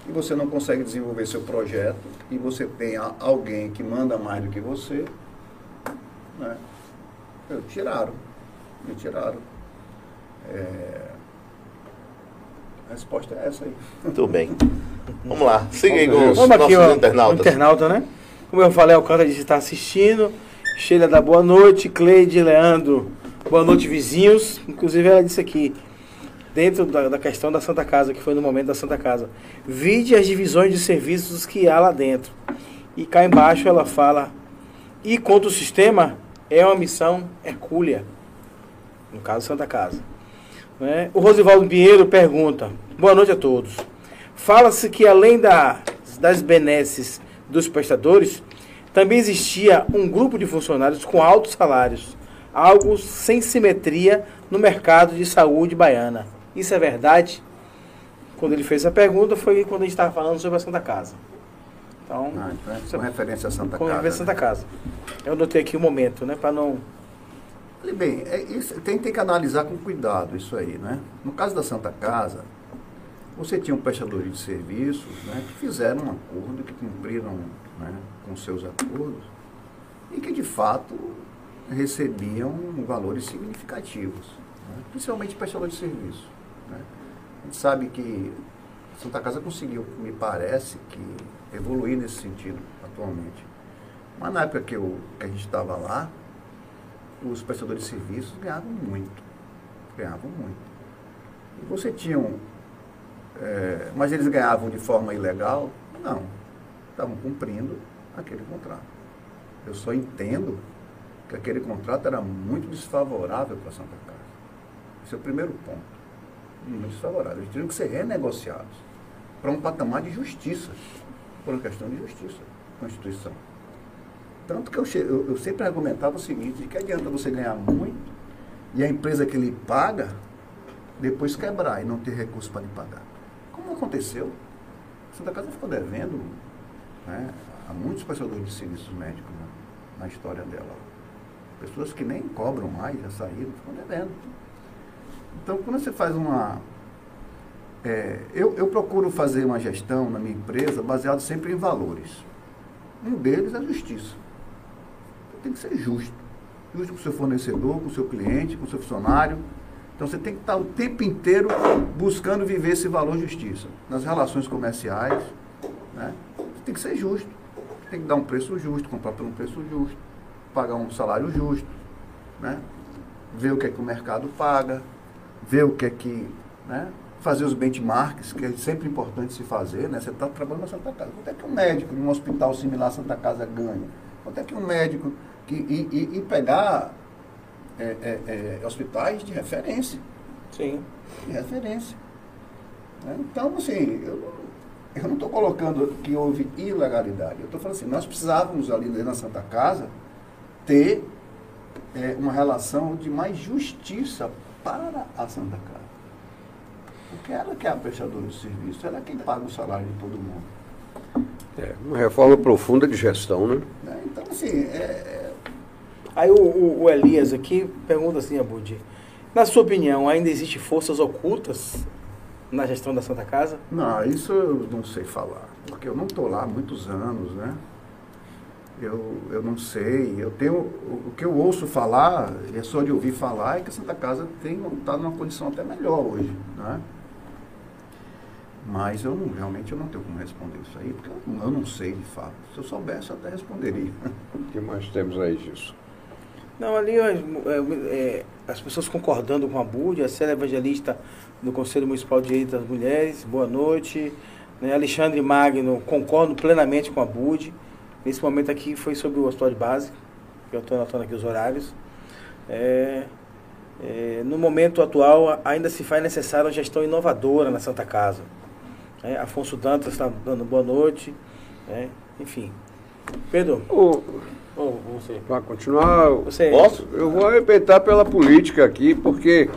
E você não consegue desenvolver seu projeto, e você tem alguém que manda mais do que você, né? Eu, tiraram. Me tiraram. É, A resposta é essa aí. Muito bem. Vamos lá. Siga aí com os Vamos aqui, nossos ó, internautas. o internauta, né? Como eu falei, o cara disse que está assistindo. Sheila da boa noite, Cleide, Leandro, boa noite, vizinhos. Inclusive ela disse aqui, dentro da, da questão da Santa Casa, que foi no momento da Santa Casa, vide as divisões de serviços que há lá dentro. E cá embaixo ela fala, e quanto o sistema é uma missão hercúlea, no caso Santa Casa. Né? O Rosivaldo Pinheiro pergunta, boa noite a todos. Fala-se que além da, das benesses dos prestadores, também existia um grupo de funcionários com altos salários, algo sem simetria no mercado de saúde baiana. Isso é verdade? Quando ele fez a pergunta foi quando a gente estava falando sobre a Santa Casa. Então, Ah, então é com referência a Santa com Casa. a Santa Casa. Eu anotei aqui o momento, né, para não bem, é isso, tem, tem que analisar com cuidado isso aí, né? No caso da Santa Casa, você tinha um prestador de serviços né, que fizeram um acordo, que cumpriram né, com seus acordos e que de fato recebiam valores significativos, né? principalmente prestador de serviço. Né? A gente sabe que a Santa Casa conseguiu, me parece, que evoluir nesse sentido atualmente. Mas na época que, eu, que a gente estava lá, os prestadores de serviços ganhavam muito. Ganhavam muito. E você tinha um. é, mas eles ganhavam de forma ilegal? Não. Estavam cumprindo aquele contrato. Eu só entendo que aquele contrato era muito desfavorável para Santa Casa. Esse é o primeiro ponto. Muito desfavorável. Eles tinham que ser renegociados para um patamar de justiça. Por uma questão de justiça, Constituição. Tanto que eu, eu, eu sempre argumentava o seguinte, de que adianta você ganhar muito e a empresa que lhe paga depois quebrar e não ter recurso para lhe pagar. Como aconteceu? Santa Casa ficou devendo né, a muitos prestadores de serviços médicos né, na história dela. Pessoas que nem cobram mais, já saíram, ficam devendo. Então, quando você faz uma. É, eu, eu procuro fazer uma gestão na minha empresa baseado sempre em valores. Um deles é a justiça. Tem que ser justo. Justo com o seu fornecedor, com o seu cliente, com o seu funcionário. Então você tem que estar o tempo inteiro buscando viver esse valor justiça. Nas relações comerciais, né? Você tem que ser justo. Tem que dar um preço justo, comprar por um preço justo, pagar um salário justo, né? Ver o que é que o mercado paga, ver o que é que. Né? Fazer os benchmarks, que é sempre importante se fazer, né? Você está trabalhando na Santa Casa. Quanto é que um médico num hospital similar à Santa Casa ganha? Quanto é que um médico. Que, e, e- e pegar é, é, é, hospitais de referência. Sim. De referência. né? Então, assim, eu, não- eu não estou colocando que houve ilegalidade. Eu estou falando assim, nós precisávamos ali da Santa Casa ter é, uma relação de mais justiça para a Santa Casa. Porque ela que é a prestadora de serviço, ela é quem paga o salário de todo mundo. É, uma reforma profunda de gestão, né? né? Então, assim, é, Aí o, o- o Elias aqui pergunta assim, Abud, na sua opinião, ainda existem forças ocultas na gestão da Santa Casa? Não, isso eu não sei falar, porque eu não estou lá há muitos anos, né? Eu, eu não sei, eu tenho, o o que eu ouço falar, é só de ouvir falar, é que a Santa Casa está numa condição até melhor hoje, né? Mas eu não, realmente eu não tenho como responder isso aí, porque eu, não- eu não sei de fato. Se eu soubesse, eu até responderia. O que mais temos aí disso? Não, ali ó, é, é, as pessoas concordando com a Bud, a Célia Evangelista do Conselho Municipal de Direitos das Mulheres, boa noite. Né, Alexandre Magno, concordo plenamente com a Bud. Nesse momento aqui foi sobre o hospital de base, que eu estou anotando aqui os horários. É, é, no momento atual, ainda se faz necessária uma gestão inovadora na Santa Casa. É, Afonso Dantas está dando boa noite. né, enfim. Pedro, ou você. Para continuar, Você Posso? eu vou arrebentar pela política aqui, porque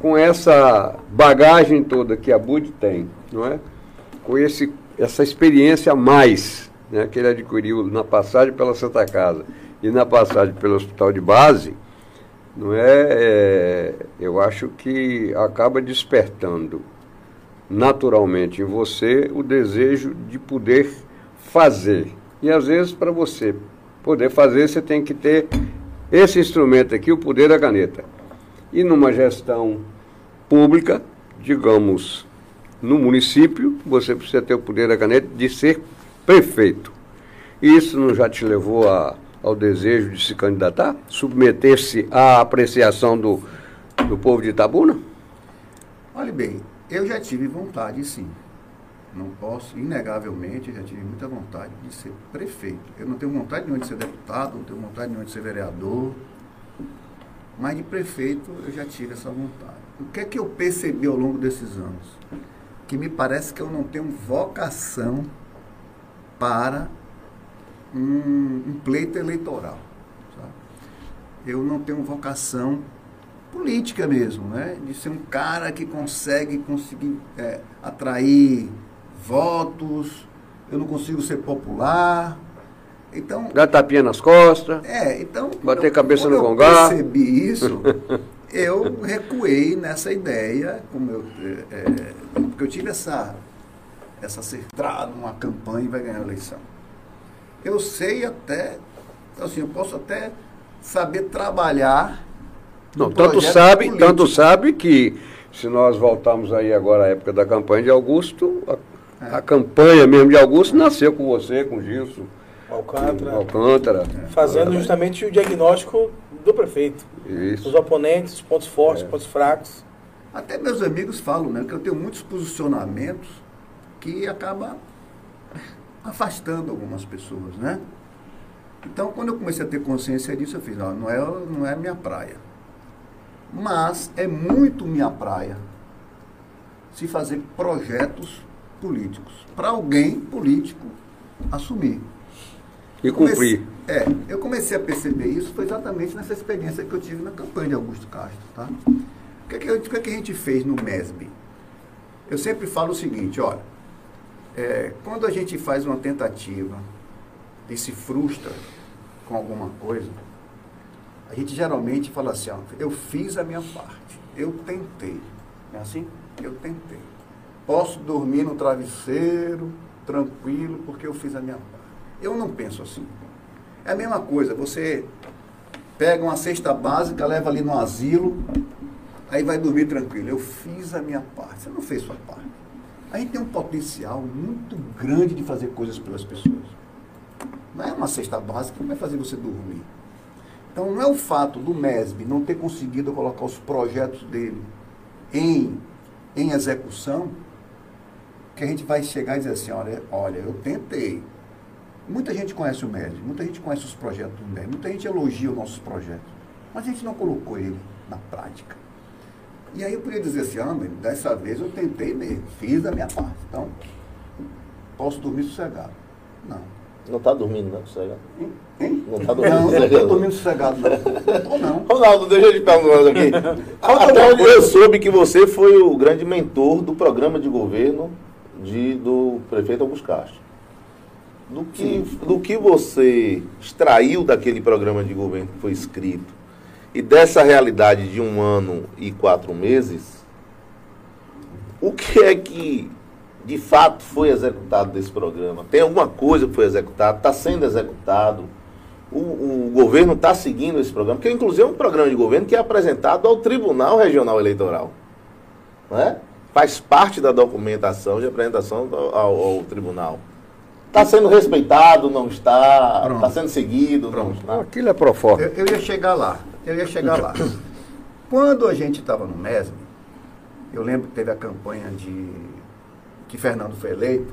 com essa bagagem toda que a Bud tem, não é? Com esse, essa experiência a mais né, que ele adquiriu na passagem pela Santa Casa e na passagem pelo Hospital de Base, não é, é, eu acho que acaba despertando naturalmente em você o desejo de poder fazer. E às vezes para você poder fazer, você tem que ter esse instrumento aqui, o poder da caneta. e numa gestão pública, digamos, no município, você precisa ter o poder da caneta de ser prefeito. Isso não já te levou a, ao desejo de se candidatar? Submeter-se à apreciação do, do povo de Itabuna? Olhe bem, eu já tive vontade, sim. Não posso, inegavelmente, já tive muita vontade de ser prefeito. Eu não tenho vontade nenhuma de ser deputado, não tenho vontade nenhuma de ser vereador, mas de prefeito eu já tive essa vontade. O que é que eu percebi ao longo desses anos? Que me parece que eu não tenho vocação para um, um pleito eleitoral. Sabe? Eu não tenho vocação política mesmo, né? De ser um cara que consegue conseguir é, atrair votos, eu não consigo ser popular. Então, Dá tapinha nas costas. é, então. Bater quando cabeça quando no eu congá. percebi isso, eu recuei nessa ideia, como eu, é, é, porque eu tive essa, essa certeza numa campanha e vai ganhar a eleição. Eu sei até, assim, eu posso até saber trabalhar. Não, tanto sabe, político. tanto sabe que se nós voltarmos aí agora à época da campanha de Augusto, a, a campanha mesmo de Augusto nasceu com você, com Gilson, com Alcântara, Alcântara. fazendo justamente o diagnóstico do prefeito. Isso. Os oponentes, os pontos fortes, os pontos fracos. Até meus amigos falam, né, que eu tenho muitos posicionamentos que acaba afastando algumas pessoas, né? Então, quando eu comecei a ter consciência disso, eu fiz, não, não é, não é minha praia. Mas é muito minha praia se fazer projetos políticos para alguém político assumir. E cumprir. Comecei- é, eu comecei a perceber isso foi exatamente nessa experiência que eu tive na campanha de Augusto Castro, tá? O que, é que, o que é que a gente fez no MESB? Eu sempre falo o seguinte, olha, é, quando a gente faz uma tentativa e se frustra com alguma coisa, a gente geralmente fala assim, ó, eu fiz a minha parte, eu tentei. É assim? Eu tentei. Posso dormir no travesseiro, tranquilo, porque eu fiz a minha parte. Eu não penso assim. É a mesma coisa, você pega uma cesta básica, leva ali no asilo, aí vai dormir tranquilo. Eu fiz a minha parte, você não fez sua parte. A gente tem um potencial muito grande de fazer coisas pelas pessoas. Não é uma cesta básica que vai fazer você dormir. Então não é o fato do MESB não ter conseguido colocar os projetos dele em, em execução que a gente vai chegar e dizer assim, olha, olha, eu tentei. Muita gente conhece o MESB, muita gente conhece os projetos do MESB, muita gente elogia os nossos projetos, mas a gente não colocou ele na prática. E aí eu podia dizer assim, ah, mas dessa vez eu tentei mesmo, fiz a minha parte. Então, posso dormir sossegado. Não. Não tá dormindo, não, sossegado. Hein? Não tá dormindo Não, não sossegado. estou dormindo sossegado, não. Não tô, não. Ronaldo, deixa eu te perguntar aqui. Até onde eu soube que você foi o grande mentor do programa de governo de, do prefeito Augusto Castro. Do que, do que você extraiu daquele programa de governo que foi escrito e dessa realidade de um ano e quatro meses, o que é que de fato foi executado desse programa? Tem alguma coisa que foi executada? Está sendo executado? O, o governo está seguindo esse programa? Que inclusive é um programa de governo que é apresentado ao Tribunal Regional Eleitoral. Não é? Faz parte da documentação de apresentação ao, ao- tribunal. Está sendo respeitado, não está? Está sendo seguido, não Pronto. está? Aquilo é pro forma. Eu, eu ia chegar lá, eu ia chegar lá. Quando a gente estava no MESB, eu lembro que teve a campanha de que Fernando foi eleito,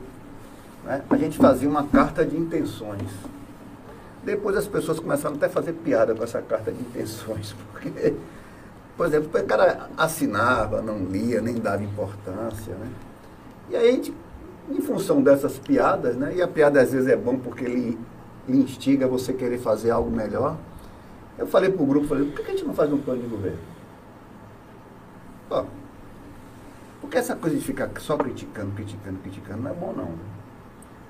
né? a gente fazia uma carta de intenções. Depois as pessoas começaram até a fazer piada com essa carta de intenções, porque, por exemplo, o cara assinava, não lia, nem dava importância. Né? E aí a gente, em função dessas piadas, né? e a piada às vezes é bom porque ele lhe instiga você querer fazer algo melhor, eu falei para o grupo, falei, por que a gente não faz um plano de governo? Ó, porque essa coisa de ficar só criticando, criticando, criticando não é bom não.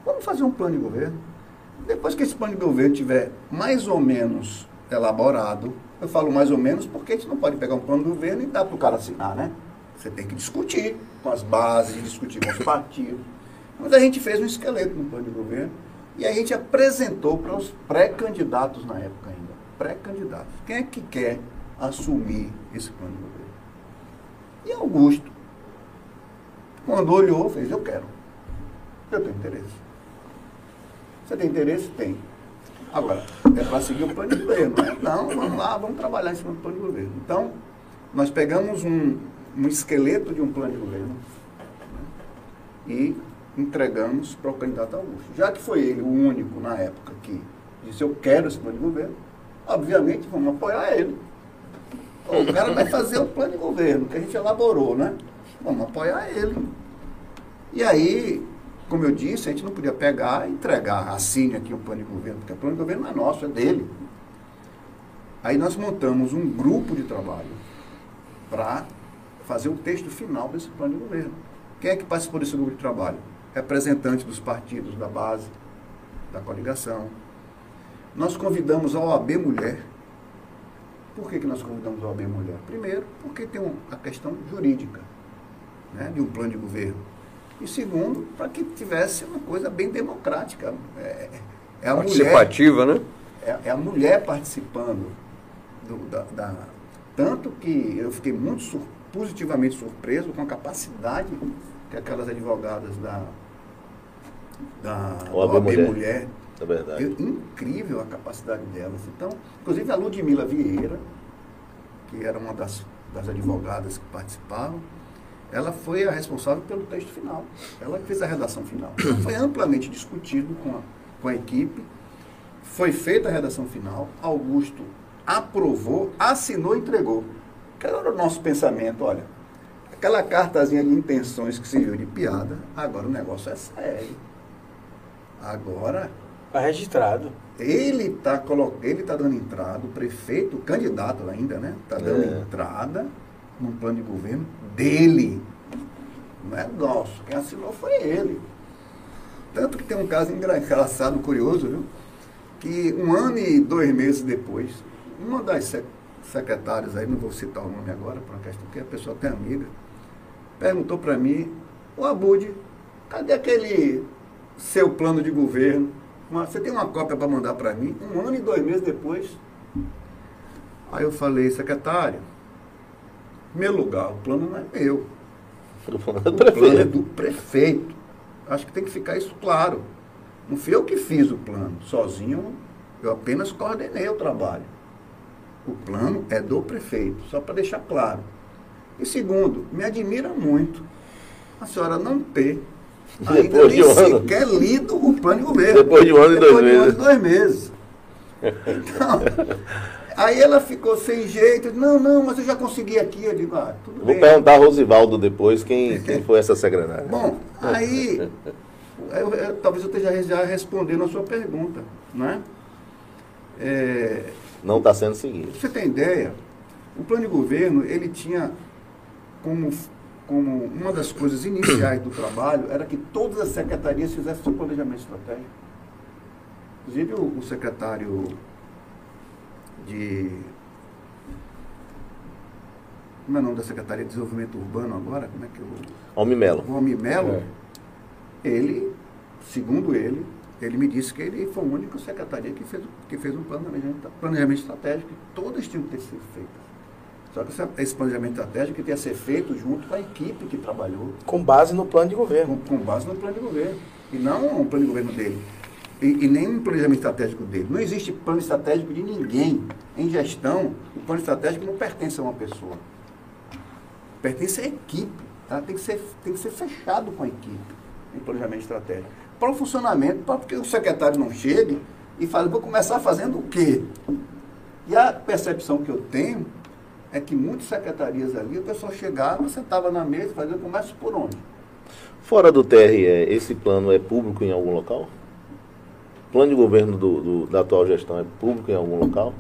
Vamos fazer um plano de governo. Depois que esse plano de governo tiver mais ou menos elaborado, eu falo mais ou menos porque a gente não pode pegar um plano de governo e dar para o cara assinar, né? Você tem que discutir com as bases, discutir com os partidos. Mas a gente fez um esqueleto no plano de governo e a gente apresentou para os pré-candidatos na época ainda. Pré-candidatos. Quem é que quer assumir esse plano de governo. E Augusto, quando olhou, fez, eu quero. Eu tenho interesse. Você tem interesse? Tem. Agora, é para seguir o plano de governo. Não, vamos lá, vamos trabalhar em cima do plano de governo. Então, nós pegamos um, um esqueleto de um plano de governo né? e entregamos para o candidato Augusto. Já que foi ele o único na época que disse eu quero esse plano de governo, obviamente vamos apoiar ele. O cara vai fazer o plano de governo que a gente elaborou, né? Vamos apoiar ele. E aí, como eu disse, a gente não podia pegar e entregar, assine aqui o plano de governo, porque o plano de governo não é nosso, é dele. Aí nós montamos um grupo de trabalho para fazer o texto final desse plano de governo. Quem é que participou desse grupo de trabalho? Representantes dos partidos da base, da coligação. Nós convidamos a OAB Mulher. Por que, que nós convidamos a OAB Mulher? Primeiro, porque tem a questão jurídica né, de um plano de governo. E segundo, para que tivesse uma coisa bem democrática. É, é a Participativa, mulher, né? É, é, a mulher participando do, da, da, tanto que eu fiquei muito sur, positivamente surpreso com a capacidade que aquelas advogadas da, da OAB, OAB Mulher, mulher é verdade. Eu, incrível a capacidade delas. Então, inclusive a Ludmila Vieira, que era uma das, das advogadas que participavam, ela foi a responsável pelo texto final. Ela fez a redação final. Então, foi amplamente discutido com a, com a equipe. Foi feita a redação final. Augusto aprovou, assinou e entregou. Que era o nosso pensamento, olha, aquela cartazinha de intenções que se viu de piada, agora o negócio é sério. Agora. Está registrado. Ele está ele tá dando entrada, o prefeito, o candidato ainda, né? Está dando é. entrada num plano de governo dele. Não é nosso. Quem assinou foi ele. Tanto que tem um caso engraçado, curioso, viu? Que um ano e dois meses depois, uma das secretárias aí, não vou citar o nome agora, por uma questão que a pessoa tem amiga, perguntou para mim, o Abud, cadê aquele seu plano de governo? Você tem uma cópia para mandar para mim? Um ano e dois meses depois. Aí eu falei, secretário, meu lugar, o plano não é meu. O plano é do, plano é do prefeito. Acho que tem que ficar isso claro. Não fui eu que fiz o plano. Sozinho, eu apenas coordenei o trabalho. O plano é do prefeito, só para deixar claro. E segundo, me admira muito a senhora não ter ainda Depois nem sequer lido o plano de governo. Depois de um ano e dois meses. Um dois meses. Então, aí ela ficou sem jeito. Não, não, mas eu já consegui aqui. Eu digo, ah, tudo Vou bem. perguntar ao Rosivaldo depois quem, quem foi essa secretária. Bom, aí, eu, eu, talvez eu esteja já respondendo a sua pergunta, não é? é não está sendo seguido. Você tem ideia? O plano de governo, ele tinha como, como uma das coisas iniciais do trabalho era que todas as secretarias fizessem seu planejamento estratégico. Inclusive o, o secretário de. Como é o nome da Secretaria de Desenvolvimento Urbano agora? Como é que eu. Almi Melo. O Almi Melo, é. ele, segundo ele, ele me disse que ele foi o único secretaria que fez, que fez um planejamento, planejamento estratégico que todas tinham que ter sido feitas. Só que esse planejamento estratégico tinha que ser feito junto com a equipe que trabalhou. Com base no plano de governo. Com, com base no plano de governo. E não um plano de governo dele. E, e nem um planejamento estratégico dele. Não existe plano estratégico de ninguém. Em gestão, o plano estratégico não pertence a uma pessoa. Pertence à equipe. Tá? Tem, que ser, tem que ser fechado com a equipe em planejamento estratégico para o funcionamento, para que o secretário não chegue e fale, vou começar fazendo o quê? E a percepção que eu tenho é que muitas secretarias ali, o pessoal chegava, sentava na mesa e fazia, começo por onde? Fora do TRE, esse plano é público em algum local? Plano de governo do, do, da atual gestão é público em algum local?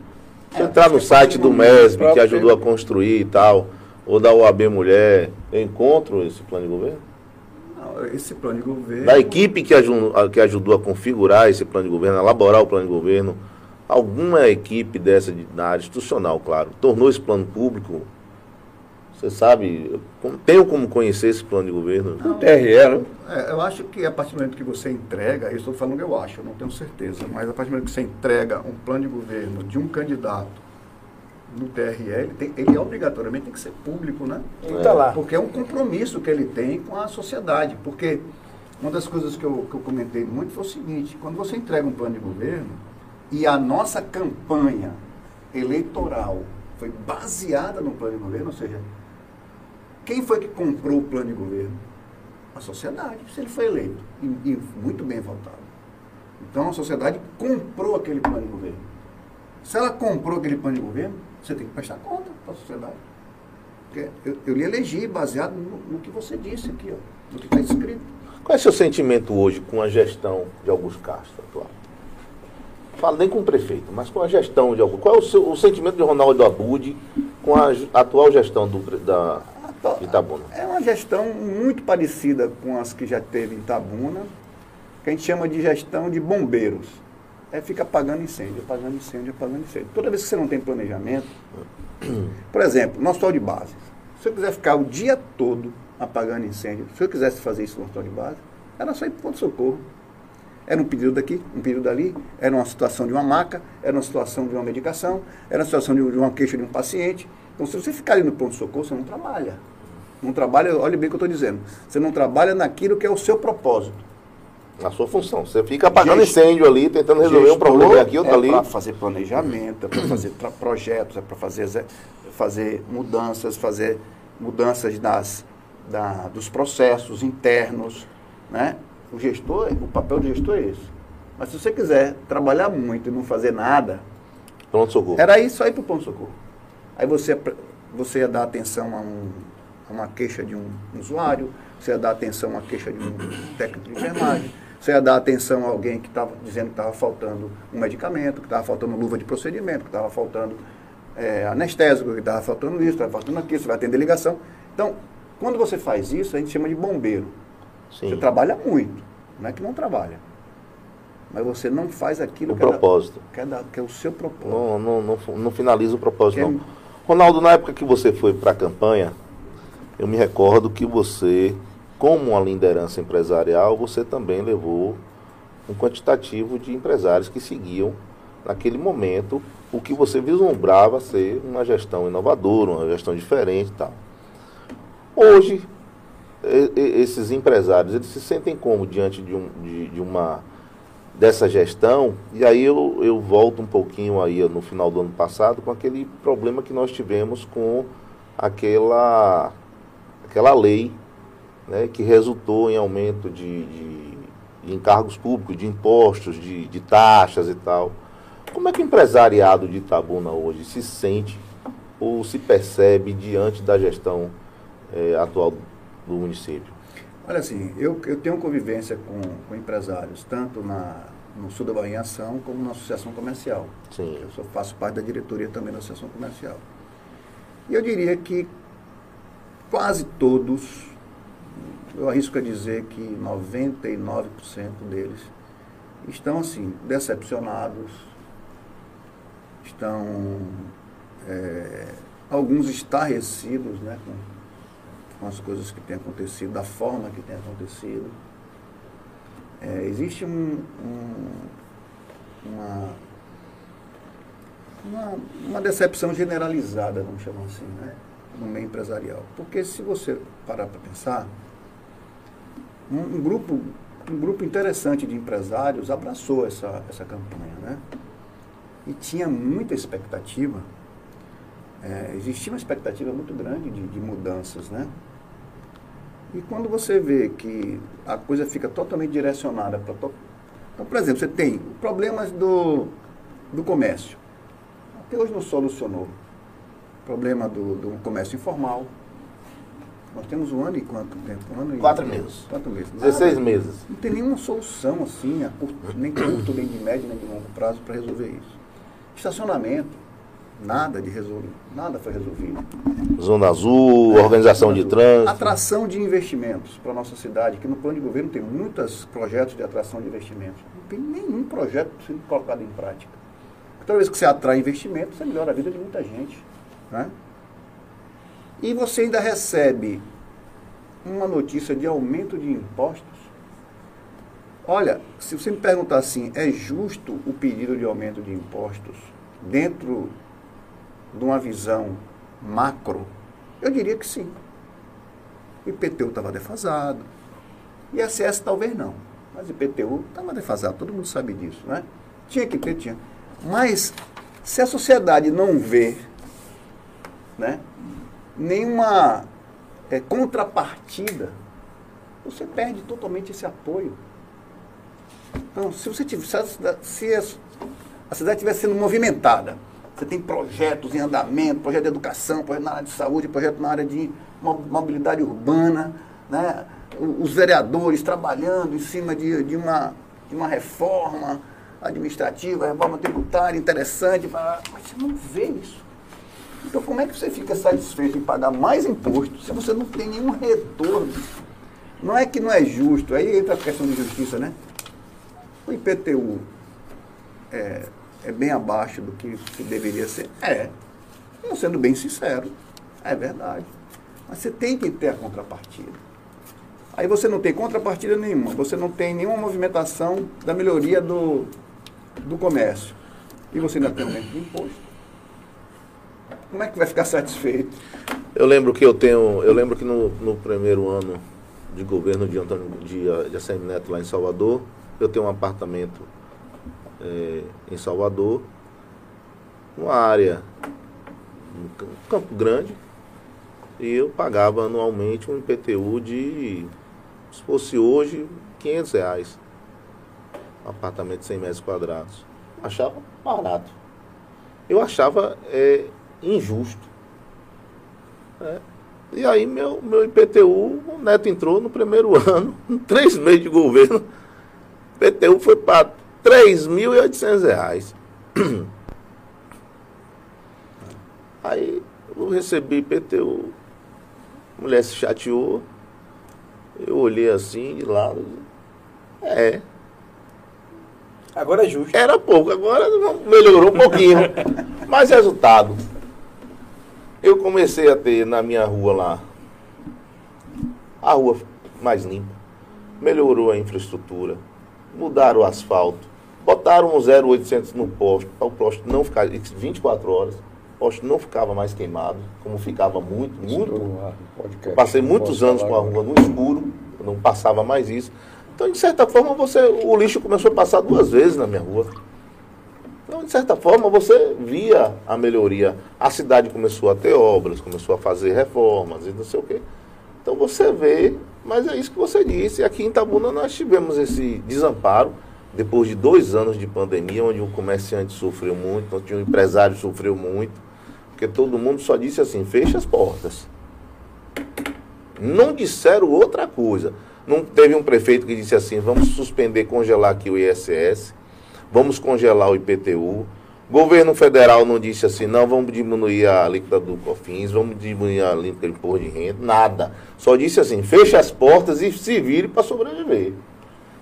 Se é, entrar no site do MESB, que ajudou a construir e tal, ou da OAB Mulher, eu encontro esse plano de governo? esse plano de governo. Da equipe que ajudou, que ajudou a configurar esse plano de governo, a elaborar o plano de governo, alguma equipe dessa de, na área institucional, claro, tornou esse plano público. Você sabe, tenho como conhecer esse plano de governo? Não, TRE, né? É, eu acho que a partir do momento que você entrega, eu estou falando que eu acho, eu não tenho certeza, mas a partir do momento que você entrega um plano de governo de um candidato no TRE, ele, tem, ele obrigatoriamente tem que ser público, né? Tem que tá lá. Porque é um compromisso que ele tem com a sociedade. Porque uma das coisas que eu, que eu comentei muito foi o seguinte, quando você entrega um plano de governo e a nossa campanha eleitoral foi baseada no plano de governo, ou seja, quem foi que comprou o plano de governo? A sociedade, se ele foi eleito e, e muito bem votado. Então a sociedade comprou aquele plano de governo. Se ela comprou aquele plano de governo, você tem que prestar conta para a sociedade. Porque eu, eu lhe elegi baseado no, no que você disse aqui, ó, no que está escrito. Qual é o seu sentimento hoje com a gestão de Augusto Castro atual? Falo nem com o prefeito, mas com a gestão de Augusto. Qual é o, seu, o sentimento de Ronaldo Abud com a atual gestão do, da, Itabuna? É uma gestão muito parecida com as que já teve em Itabuna, que a gente chama de gestão de bombeiros. É fica apagando incêndio, apagando incêndio, apagando incêndio. Toda vez que você não tem planejamento, por exemplo, no hospital de base, se eu quiser ficar o dia todo apagando incêndio, se eu quisesse fazer isso no hospital de base, era só ir para o ponto-socorro. Era um pedido daqui, um pedido dali, era uma situação de uma maca, era uma situação de uma medicação, era uma situação de de uma queixa de um paciente. Então, se você ficar ali no pronto-socorro, você não trabalha. Não trabalha, olha bem o que eu estou dizendo, você não trabalha naquilo que é o seu propósito. Na sua função. Você fica apagando Gest- incêndio ali, tentando resolver um problema aqui, outro é ali. para fazer planejamento, é para fazer projetos, é para fazer, fazer mudanças, fazer mudanças das, da, dos processos internos. Né? O gestor, o papel do gestor é esse. Mas se você quiser trabalhar muito e não fazer nada, Pronto, socorro. era isso aí para o ponto-socorro. Aí você, você ia dar atenção a, um, a uma queixa de um usuário, você ia dar atenção a uma queixa de um técnico de enfermagem, você ia dar atenção a alguém que estava dizendo que estava faltando um medicamento, que estava faltando luva de procedimento, que estava faltando é, anestésico, que estava faltando isso, estava faltando aquilo, você vai atender ligação. Então, quando você faz isso, a gente chama de bombeiro. Sim. Você trabalha muito, não é que não trabalha. Mas você não faz aquilo O que é da- propósito. que é, da- que é o seu propósito. Não, não, não, não finaliza o propósito, Que- não. Ronaldo, na época que você foi para a campanha, eu me recordo que você, como uma liderança empresarial, você também levou um quantitativo de empresários que seguiam, naquele momento, o que você vislumbrava ser uma gestão inovadora, uma gestão diferente e tal. Hoje, esses empresários, eles se sentem como diante de, um, de, de uma dessa gestão, e aí eu, eu volto um pouquinho aí no final do ano passado com aquele problema que nós tivemos com aquela, aquela lei né, que resultou em aumento de, de, de encargos públicos, de impostos, de, de taxas e tal. Como é que o empresariado de Itabuna hoje se sente ou se percebe diante da gestão eh, atual do município? Olha assim, eu, eu tenho convivência com, com empresários, tanto na, no Sul da Bahia Ação, como na Associação Comercial. Sim. Eu sou, faço parte da diretoria também da Associação Comercial. E eu diria que quase todos, eu arrisco a dizer que 99% deles, estão assim, decepcionados, estão é, alguns estarrecidos né, com, com as coisas que têm acontecido, da forma que tem acontecido. É, existe um, um- uma, uma, uma decepção generalizada, vamos chamar assim, né, no meio empresarial. Porque se você parar para pensar, um, um grupo, um grupo interessante de empresários abraçou essa, essa campanha, né? E tinha muita expectativa, é, existia uma expectativa muito grande de, de mudanças, né? E quando você vê que a coisa fica totalmente direcionada para. To... Então, por exemplo, você tem problemas do, do comércio. Até hoje não solucionou. Problema do, do comércio informal. Nós temos um ano e quanto tempo? Um ano e Quatro meses. Quatro meses. 16 Nada. meses. Não tem nenhuma solução assim, curto, nem curto, nem de médio, nem de longo prazo para resolver isso. Estacionamento, nada de resolver, nada foi resolvido. Zona Azul, organização de trânsito. Atração de investimentos para a nossa cidade, que no plano de governo tem muitos projetos de atração de investimentos. Não tem nenhum projeto sendo colocado em prática. Toda vez que você atrai investimento, você melhora a vida de muita gente. Né? E você ainda recebe uma notícia de aumento de impostos. Olha, se você me perguntar assim, é justo o pedido de aumento de impostos dentro de uma visão macro, eu diria que sim. O IPTU estava defasado. ISS talvez não. Mas IPTU estava defasado, todo mundo sabe disso, né? Tinha que ter, tinha. Mas se a sociedade não vê né, nenhuma é, contrapartida, você perde totalmente esse apoio. Então, se você tiver, se a cidade estiver sendo movimentada, você tem projetos em andamento, projeto de educação, projeto na área de saúde, projeto na área de mobilidade urbana, né? os vereadores trabalhando em cima de, de, uma, de uma reforma administrativa, reforma tributária interessante, mas você não vê isso. Então como é que você fica satisfeito em pagar mais imposto se você não tem nenhum retorno? Não é que não é justo, aí entra a questão de justiça, né? O IPTU é, é bem abaixo do que, que deveria ser. É. Não sendo bem sincero, é verdade. Mas você tem que ter a contrapartida. Aí você não tem contrapartida nenhuma, você não tem nenhuma movimentação da melhoria do, do comércio. E você ainda tem aumento de imposto. Como é que vai ficar satisfeito? Eu lembro que eu tenho, eu lembro que no, no primeiro ano de governo de Antônio de, de Neto lá em Salvador, eu tenho um apartamento é, em Salvador, uma área, um campo grande, e eu pagava anualmente um IPTU de, se fosse hoje, 500 reais. Um apartamento de 100 metros quadrados. Achava barato. Eu achava é, injusto. É. E aí meu, meu IPTU, o Neto entrou no primeiro ano, em três meses de governo, o IPTU foi para 3.800 reais. Aí eu recebi IPTU, a mulher se chateou, eu olhei assim de lado, é. Agora é justo. Era pouco, agora melhorou um pouquinho. Mas resultado, eu comecei a ter na minha rua lá, a rua mais limpa, melhorou a infraestrutura, mudaram o asfalto, Botaram um 0800 no posto, para o posto não ficar 24 horas. O posto não ficava mais queimado, como ficava muito, muito. Passei muitos anos com a rua no escuro, não passava mais isso. Então, de certa forma, você, o lixo começou a passar duas vezes na minha rua. Então, de certa forma, você via a melhoria. A cidade começou a ter obras, começou a fazer reformas e não sei o quê. Então, você vê, mas é isso que você disse. Aqui em Itabuna nós tivemos esse desamparo depois de dois anos de pandemia, onde o comerciante sofreu muito, onde o empresário sofreu muito, porque todo mundo só disse assim, fecha as portas. Não disseram outra coisa. Não teve um prefeito que disse assim, vamos suspender, congelar aqui o ISS, vamos congelar o IPTU. Governo federal não disse assim, não, vamos diminuir a alíquota do COFINS, vamos diminuir a alíquota do imposto de renda, nada. Só disse assim, fecha as portas e se vire para sobreviver.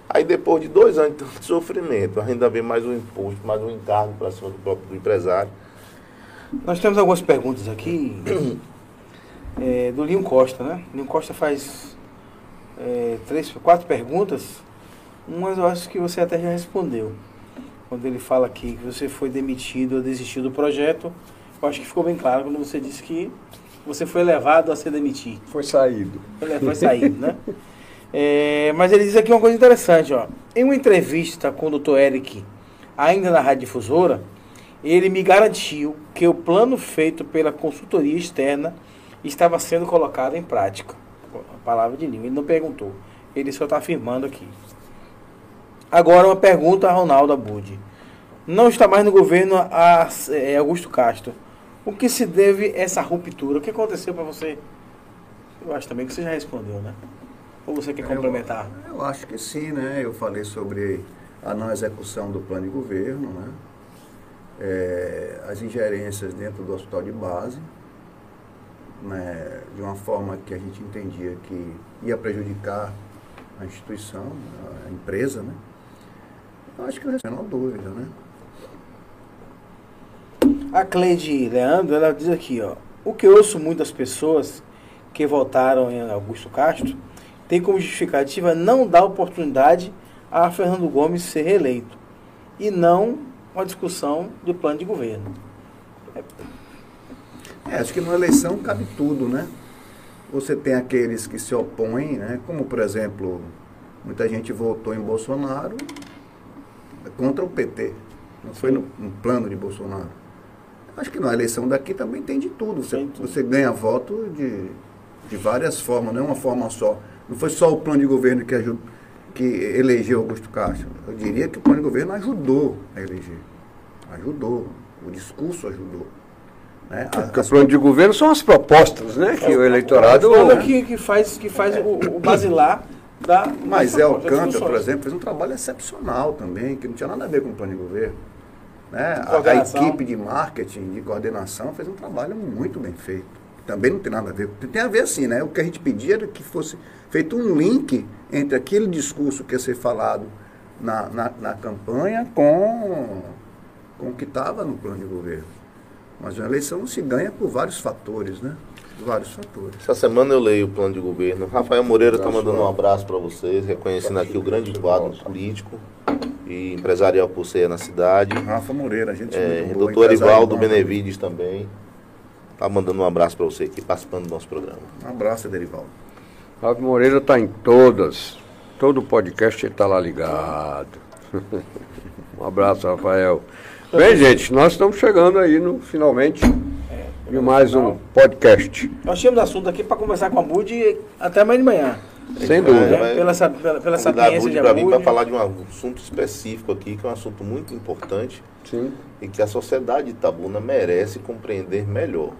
Aí depois de dois anos de sofrimento, ainda vem mais um imposto, mais um encargo para cima do próprio do empresário. Nós temos algumas perguntas aqui é, do Linho Costa, né? Linho Costa faz é, três, quatro perguntas. Umas eu acho que você até já respondeu. Quando ele fala aqui que você foi demitido ou desistiu do projeto, eu acho que ficou bem claro quando você disse que você foi levado a ser demitido. Foi saído. Foi, foi saído, né? É, mas ele diz aqui uma coisa interessante, ó. Em uma entrevista com o Dr. Eric, ainda na Rádio Difusora, ele me garantiu que o plano feito pela consultoria externa estava sendo colocado em prática. A palavra de língua. Ele não perguntou. Ele só está afirmando aqui. Agora uma pergunta a Ronaldo Abud. Não está mais no governo a, é, Augusto Castro. O que se deve essa ruptura? O que aconteceu para você? Eu acho também que você já respondeu, né? Ou você quer complementar? Eu, eu, acho que sim, né? Eu falei sobre a não execução do plano de governo, né? É, as ingerências dentro do hospital de base, né? de uma forma que a gente entendia que ia prejudicar a instituição, a empresa, né? Eu acho que não tem dúvida, né? A Cleide Leandro, ela diz aqui, ó, o que eu ouço muitas pessoas que votaram em Augusto Castro tem como justificativa não dar oportunidade a Fernando Gomes ser reeleito e não uma discussão do plano de governo. É, acho que numa eleição cabe tudo, né? Você tem aqueles que se opõem, né? Como, por exemplo, muita gente votou em Bolsonaro contra o PT. Não foi no, no plano de Bolsonaro. Acho que na eleição daqui também tem de tudo. Você, tudo. você ganha voto de, de várias formas, não é uma forma só. Não foi só o plano de governo que, ajud, que elegeu Augusto Castro. Eu diria que o plano de governo ajudou a eleger. Ajudou. O discurso ajudou. Né? A- Porque o as- plano de governo são as propostas, né? Que o eleitorado. Forma que, que faz, que faz o, o basilar da. Mas é Alcântara, por exemplo, fez um trabalho excepcional também, que não tinha nada a ver com o plano de governo. Né? A, a equipe de marketing, de coordenação, fez um trabalho muito bem feito. Também não tem nada a ver. Tem a ver assim, né? O que a gente pedia era que fosse feito um link entre aquele discurso que ia ser falado na, na, na campanha com, com o que estava no plano de governo. Mas a eleição se ganha por vários fatores, né? Vários fatores. Essa semana eu leio o plano de governo. Rafael Moreira está mandando um abraço para vocês, reconhecendo aqui o grande quadro político e empresarial por ser na cidade. Rafa Moreira, gente É, muito boa, doutor bom. Benevides também. Tá mandando um abraço para você aqui, participando do nosso programa. Um abraço, Derivaldo. Rafa Moreira está em todas. Todo podcast ele está lá ligado. um abraço, Rafael. Bem, gente, nós estamos chegando aí no finalmente de mais um podcast. Nós tínhamos assunto aqui para conversar com a Bud até amanhã de manhã. Sem É, dúvida. Pela, pela, pela sapiência Bud de para vir para falar de um assunto específico aqui, que é um assunto muito importante Sim. e que a sociedade de Itabuna merece compreender melhor.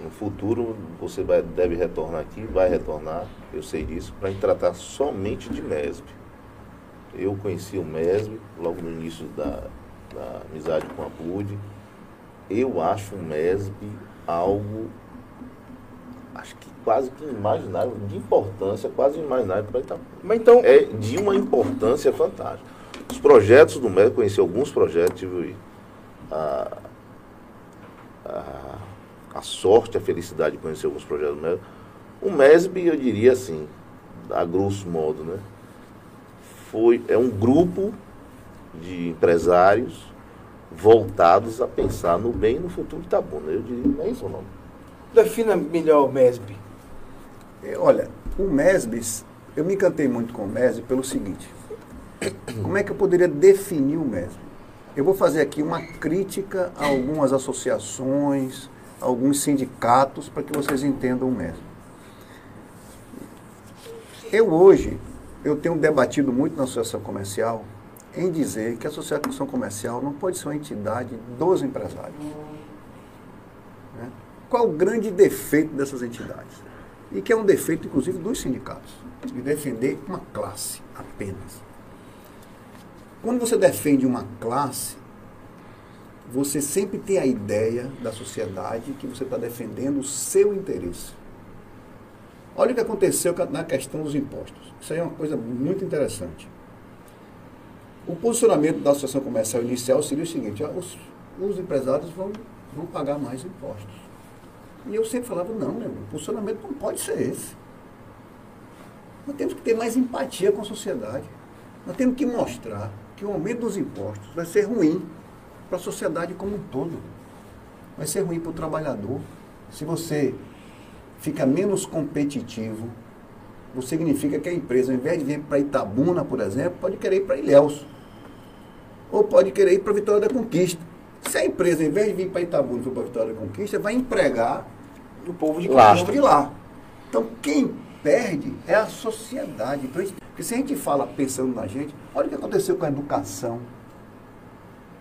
No futuro você vai, deve retornar aqui, vai retornar, eu sei disso, para a gente tratar somente de MESB. Eu conheci o MESB logo no início da, da amizade com a Bud. Eu acho o MESB algo, acho que quase que imaginável, de importância quase imaginável para Itabuna Mas então, é de uma importância fantástica. Os projetos do MESB, conheci alguns projetos, tive a, a, a sorte, a felicidade de conhecer alguns projetos do MESB. O MESB, eu diria assim, a grosso modo, né? Foi, é um grupo de empresários voltados a pensar no bem e no futuro de Itabuna. Eu diria, não é isso ou não? defina melhor o MESB. É, Olha, o MESBIS, eu me encantei muito com o MESB pelo seguinte. Como é que eu poderia definir o MESB? Eu vou fazer aqui uma crítica a algumas associações, a alguns sindicatos, para que vocês entendam o MESB. Eu hoje, eu tenho debatido muito na associação comercial em dizer que a associação comercial não pode ser uma entidade dos empresários. né? Qual o grande defeito dessas entidades? E que é um defeito, inclusive, dos sindicatos, de defender uma classe apenas. Quando você defende uma classe, você sempre tem a ideia da sociedade que você está defendendo o seu interesse. Olha o que aconteceu na questão dos impostos. Isso aí é uma coisa muito interessante. O posicionamento da associação comercial inicial seria o seguinte: os, os empresários vão, vão pagar mais impostos. E eu sempre falava: não, meu, o posicionamento não pode ser esse. Nós temos que ter mais empatia com a sociedade. Nós temos que mostrar que o aumento dos impostos vai ser ruim para a sociedade como um todo. Vai ser ruim para o trabalhador. Se você fica menos competitivo, significa que a empresa, ao invés de vir para Itabuna, por exemplo, pode querer ir para Ilhéus. Ou pode querer ir para Vitória da Conquista. Se a empresa, ao invés de vir para Itabuna e para Vitória da Conquista, vai empregar O povo de lá. povo de lá. Então, quem perde é a sociedade. Então, a porque se a gente fala pensando na gente, olha o que aconteceu com a educação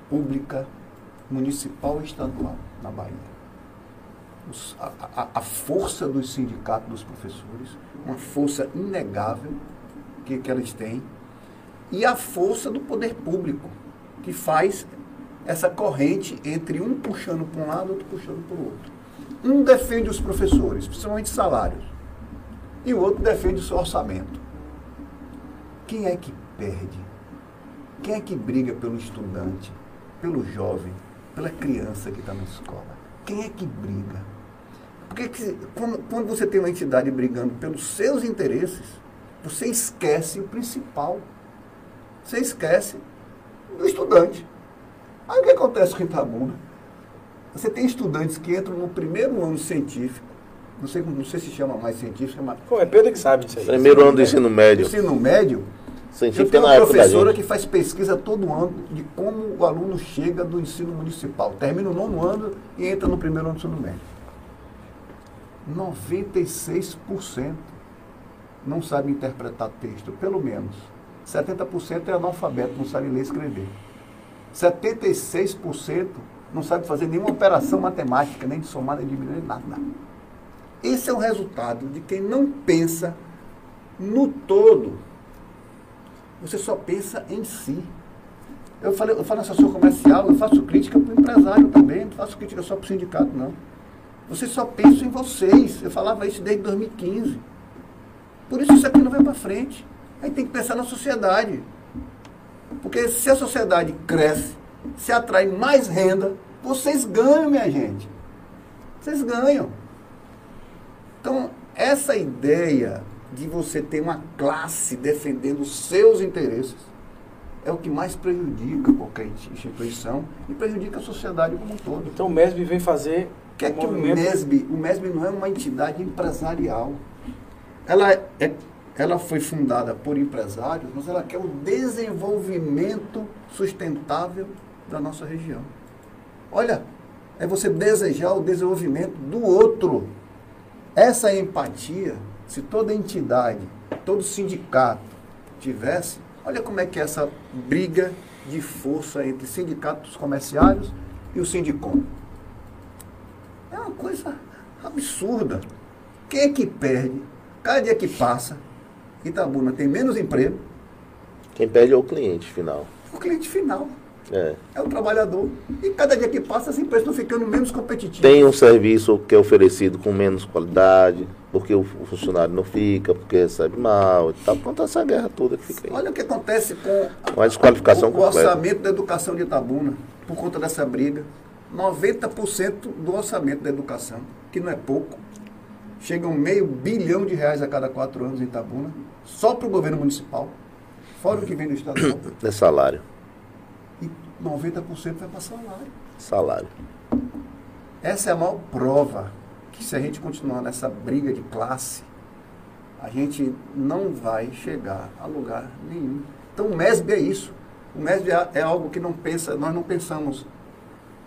pública, municipal e estadual na Bahia. Os- a, a- a força dos sindicatos dos professores, uma força inegável que, que eles têm, e a força do poder público, que faz essa corrente entre um puxando para um lado e outro puxando para o outro. Um defende os professores, principalmente salários, e o outro defende o seu orçamento. Quem é que perde? Quem é que briga pelo estudante, pelo jovem, pela criança que está na escola? Quem é que briga? Porque que- quando, quando você tem uma entidade brigando pelos seus interesses, você esquece o principal. Você esquece do estudante. Aí o que acontece com Itabuna? Você tem estudantes que entram no primeiro ano científico, não sei, não sei se chama mais científico, mas Pô, é Pedro que sabe disso aí. Primeiro ano do ensino médio. ensino médio, eu Científico tenho uma época da professora gente. que faz pesquisa todo ano de como o aluno chega do ensino municipal. Termina o nono ano e entra no primeiro ano do ensino médio. 96% não sabe interpretar texto, pelo menos. 70% é analfabeto, não sabe ler e escrever. 76% não sabe fazer nenhuma operação matemática, nem de somar, nem de diminuir, nada. Esse é o resultado de quem não pensa no todo. Você só pensa em si. Eu falei, eu falo assessor comercial, eu faço crítica para o empresário também, não faço crítica só para o sindicato, não. Você só pensa em vocês. Eu falava isso desde 2015. Por isso isso aqui não vai para frente. Aí tem que pensar na sociedade. Porque se a sociedade cresce, se atrai mais renda, vocês ganham, minha gente. Vocês ganham. Então, essa ideia de você ter uma classe defendendo os seus interesses é o que mais prejudica qualquer instituição e prejudica a sociedade como um todo. Então o MESB vem fazer O que é um que o movimento- MESB, o MESB não é uma entidade empresarial. Ela, é, ela foi fundada por empresários, mas ela quer o desenvolvimento sustentável da nossa região. Olha, é você desejar o desenvolvimento do outro. Essa empatia, se toda entidade, todo sindicato tivesse, olha como é que é essa briga de força entre sindicatos comerciários e o sindicom. É uma coisa absurda. Quem é que perde? Cada dia que passa, Itabuna tem menos emprego, Quem perde é o cliente final. o cliente final É. é o trabalhador. E cada dia que passa, as empresas estão ficando menos competitivas. Tem um serviço que é oferecido com menos qualidade, porque o funcionário não fica, porque recebe mal e tal. Conta essa guerra toda que fica aí. Olha o que acontece com Uma desqualificação o, o orçamento da educação de Itabuna, por conta dessa briga. 90% do orçamento da educação, que não é pouco, chega um meio bilhão de reais a cada quatro anos em Itabuna, só para o governo municipal, fora o que vem do estadual. É salário. E 90% vai para salário. Salário. Essa é a maior prova que se a gente continuar nessa briga de classe, a gente não vai chegar a lugar nenhum. Então o MESB é isso. O MESB é, é algo que não pensa, nós não pensamos.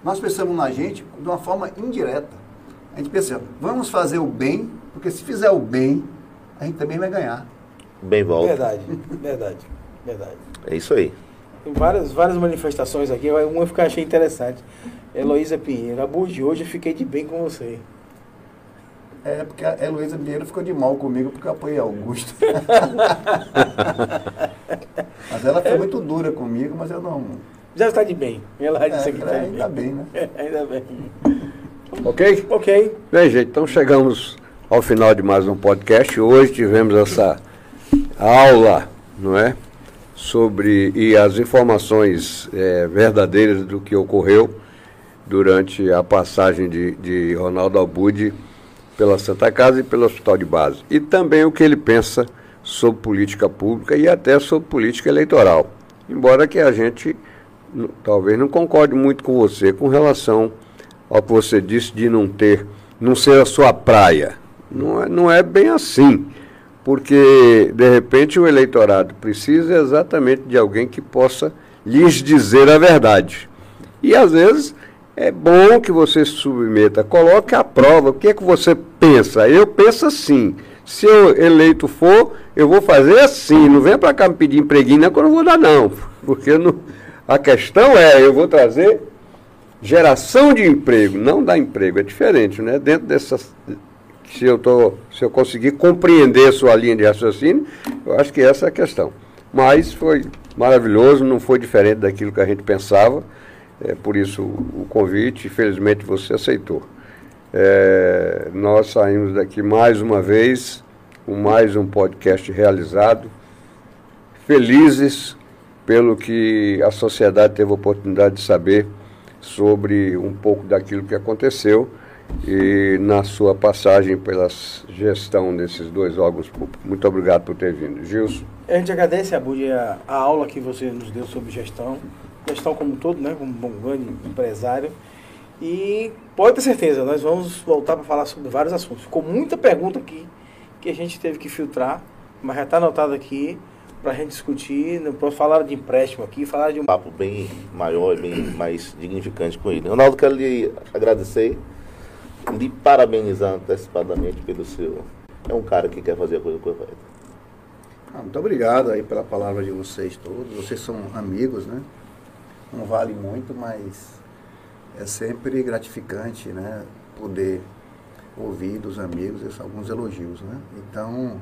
Nós pensamos na gente de uma forma indireta. A gente pensa, vamos fazer o bem, porque se fizer o bem, a gente também vai ganhar. Bem volta. Verdade, verdade, verdade. É isso aí. Tem várias, várias manifestações aqui, uma que eu achei interessante. Heloísa Pinheiro, Abud, hoje eu fiquei de bem com você. É porque a Heloísa Pinheiro ficou de mal comigo porque eu apoiei Augusto. mas ela foi muito dura comigo, mas eu não. Já está de bem. Ela disse É, que está de ainda bem. bem, né? Ainda bem. Ok? Ok. Bem, gente, então chegamos ao final de mais um podcast. Hoje tivemos essa aula, não é? Sobre e as informações eh, verdadeiras do que ocorreu durante a passagem de, de Ronaldo Albude pela Santa Casa e pelo Hospital de Base. E também o que ele pensa sobre política pública e até sobre política eleitoral. Embora que a gente talvez não concorde muito com você com relação ao que você disse de não ter, não ser a sua praia. Não é, não é bem assim. Porque, de repente, o eleitorado precisa exatamente de alguém que possa lhes dizer a verdade. E, às vezes, é bom que você se submeta, coloque à prova o que é que você pensa. Eu penso assim. Se eu eleito for, eu vou fazer assim. Não venha para cá me pedir empreguinho, não, que eu não vou dar, não. Porque não, a questão é, eu vou trazer geração de emprego, não dar emprego, é diferente, né? Dentro dessas. Se eu, tô, se eu conseguir compreender sua linha de raciocínio, eu acho que essa é a questão. Mas foi maravilhoso, não foi diferente daquilo que a gente pensava. É, por isso o o convite, felizmente você aceitou. É, nós saímos daqui mais uma vez, com mais um podcast realizado, felizes pelo que a sociedade teve a oportunidade de saber sobre um pouco daquilo que aconteceu e na sua passagem pela gestão desses dois órgãos públicos. Muito obrigado por ter vindo. Gilson. A gente agradece, Abud, a, a aula que você nos deu sobre gestão, gestão como um todo, né, como bom grande empresário. E pode ter certeza, nós vamos voltar para falar sobre vários assuntos. Ficou muita pergunta aqui que a gente teve que filtrar, mas já está anotado aqui para a gente discutir. Posso falar de empréstimo aqui, falar de um papo bem maior e bem mais dignificante com ele. Ronaldo, quero lhe agradecer, lhe parabenizar antecipadamente pelo seu. É um cara que quer fazer a coisa correta. Ah, muito obrigado aí pela palavra de vocês todos. Vocês são amigos, né? Não vale muito, mas é sempre gratificante, né? Poder ouvir dos amigos alguns elogios, né? Então,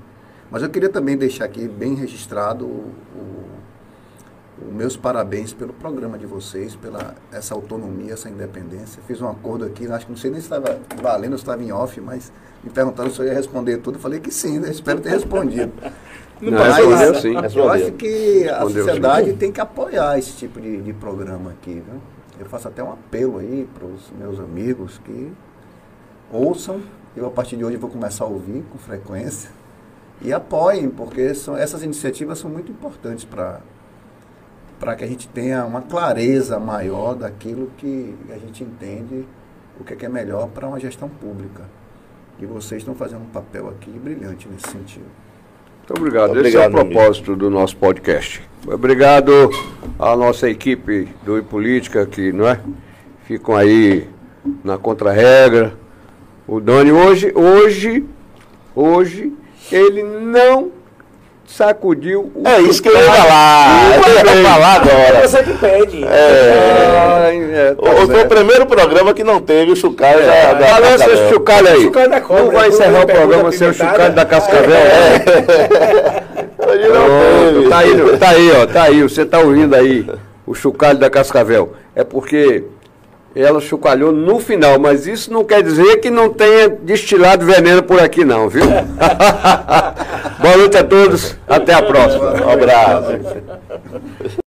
mas eu queria também deixar aqui bem registrado o, o, o meus parabéns pelo programa de vocês, pela essa autonomia, essa independência. Fiz um acordo aqui, acho que não sei nem se estava valendo, se estava em off, mas me perguntaram se eu ia responder tudo. Eu falei que sim, né? espero ter respondido. Não, mas, respondeu, sim. Eu acho que a sociedade sim. tem que apoiar esse tipo de, de programa aqui. Viu? Eu faço até um apelo aí para os meus amigos que ouçam. Eu, a partir de hoje, vou começar a ouvir com frequência e apoiem, porque são, essas iniciativas são muito importantes para para que a gente tenha uma clareza maior daquilo que a gente entende o que é, que é melhor para uma gestão pública. E vocês estão fazendo um papel aqui brilhante nesse sentido. Muito obrigado. obrigado Esse é o propósito amigo. do nosso podcast. Obrigado à nossa equipe do Política que não é? ficam aí na contra-regra. O Dani hoje, hoje, hoje ele não sacudiu o É isso que eu ia falar. Eu ia falar agora. Você que pede. É. é tá foi o primeiro programa que não teve o chocalho é. da, Balança esse chocalho aí. da cobra, não vai encerrar o programa sem o chocalho da Cascavel. É. Hoje não teve. Tá aí, tá aí, ó. Tá aí. Você tá ouvindo aí o chocalho da Cascavel. É porque ela chocalhou no final, mas isso não quer dizer que não tenha destilado veneno por aqui não, viu? Boa noite a todos, até a próxima. Um abraço.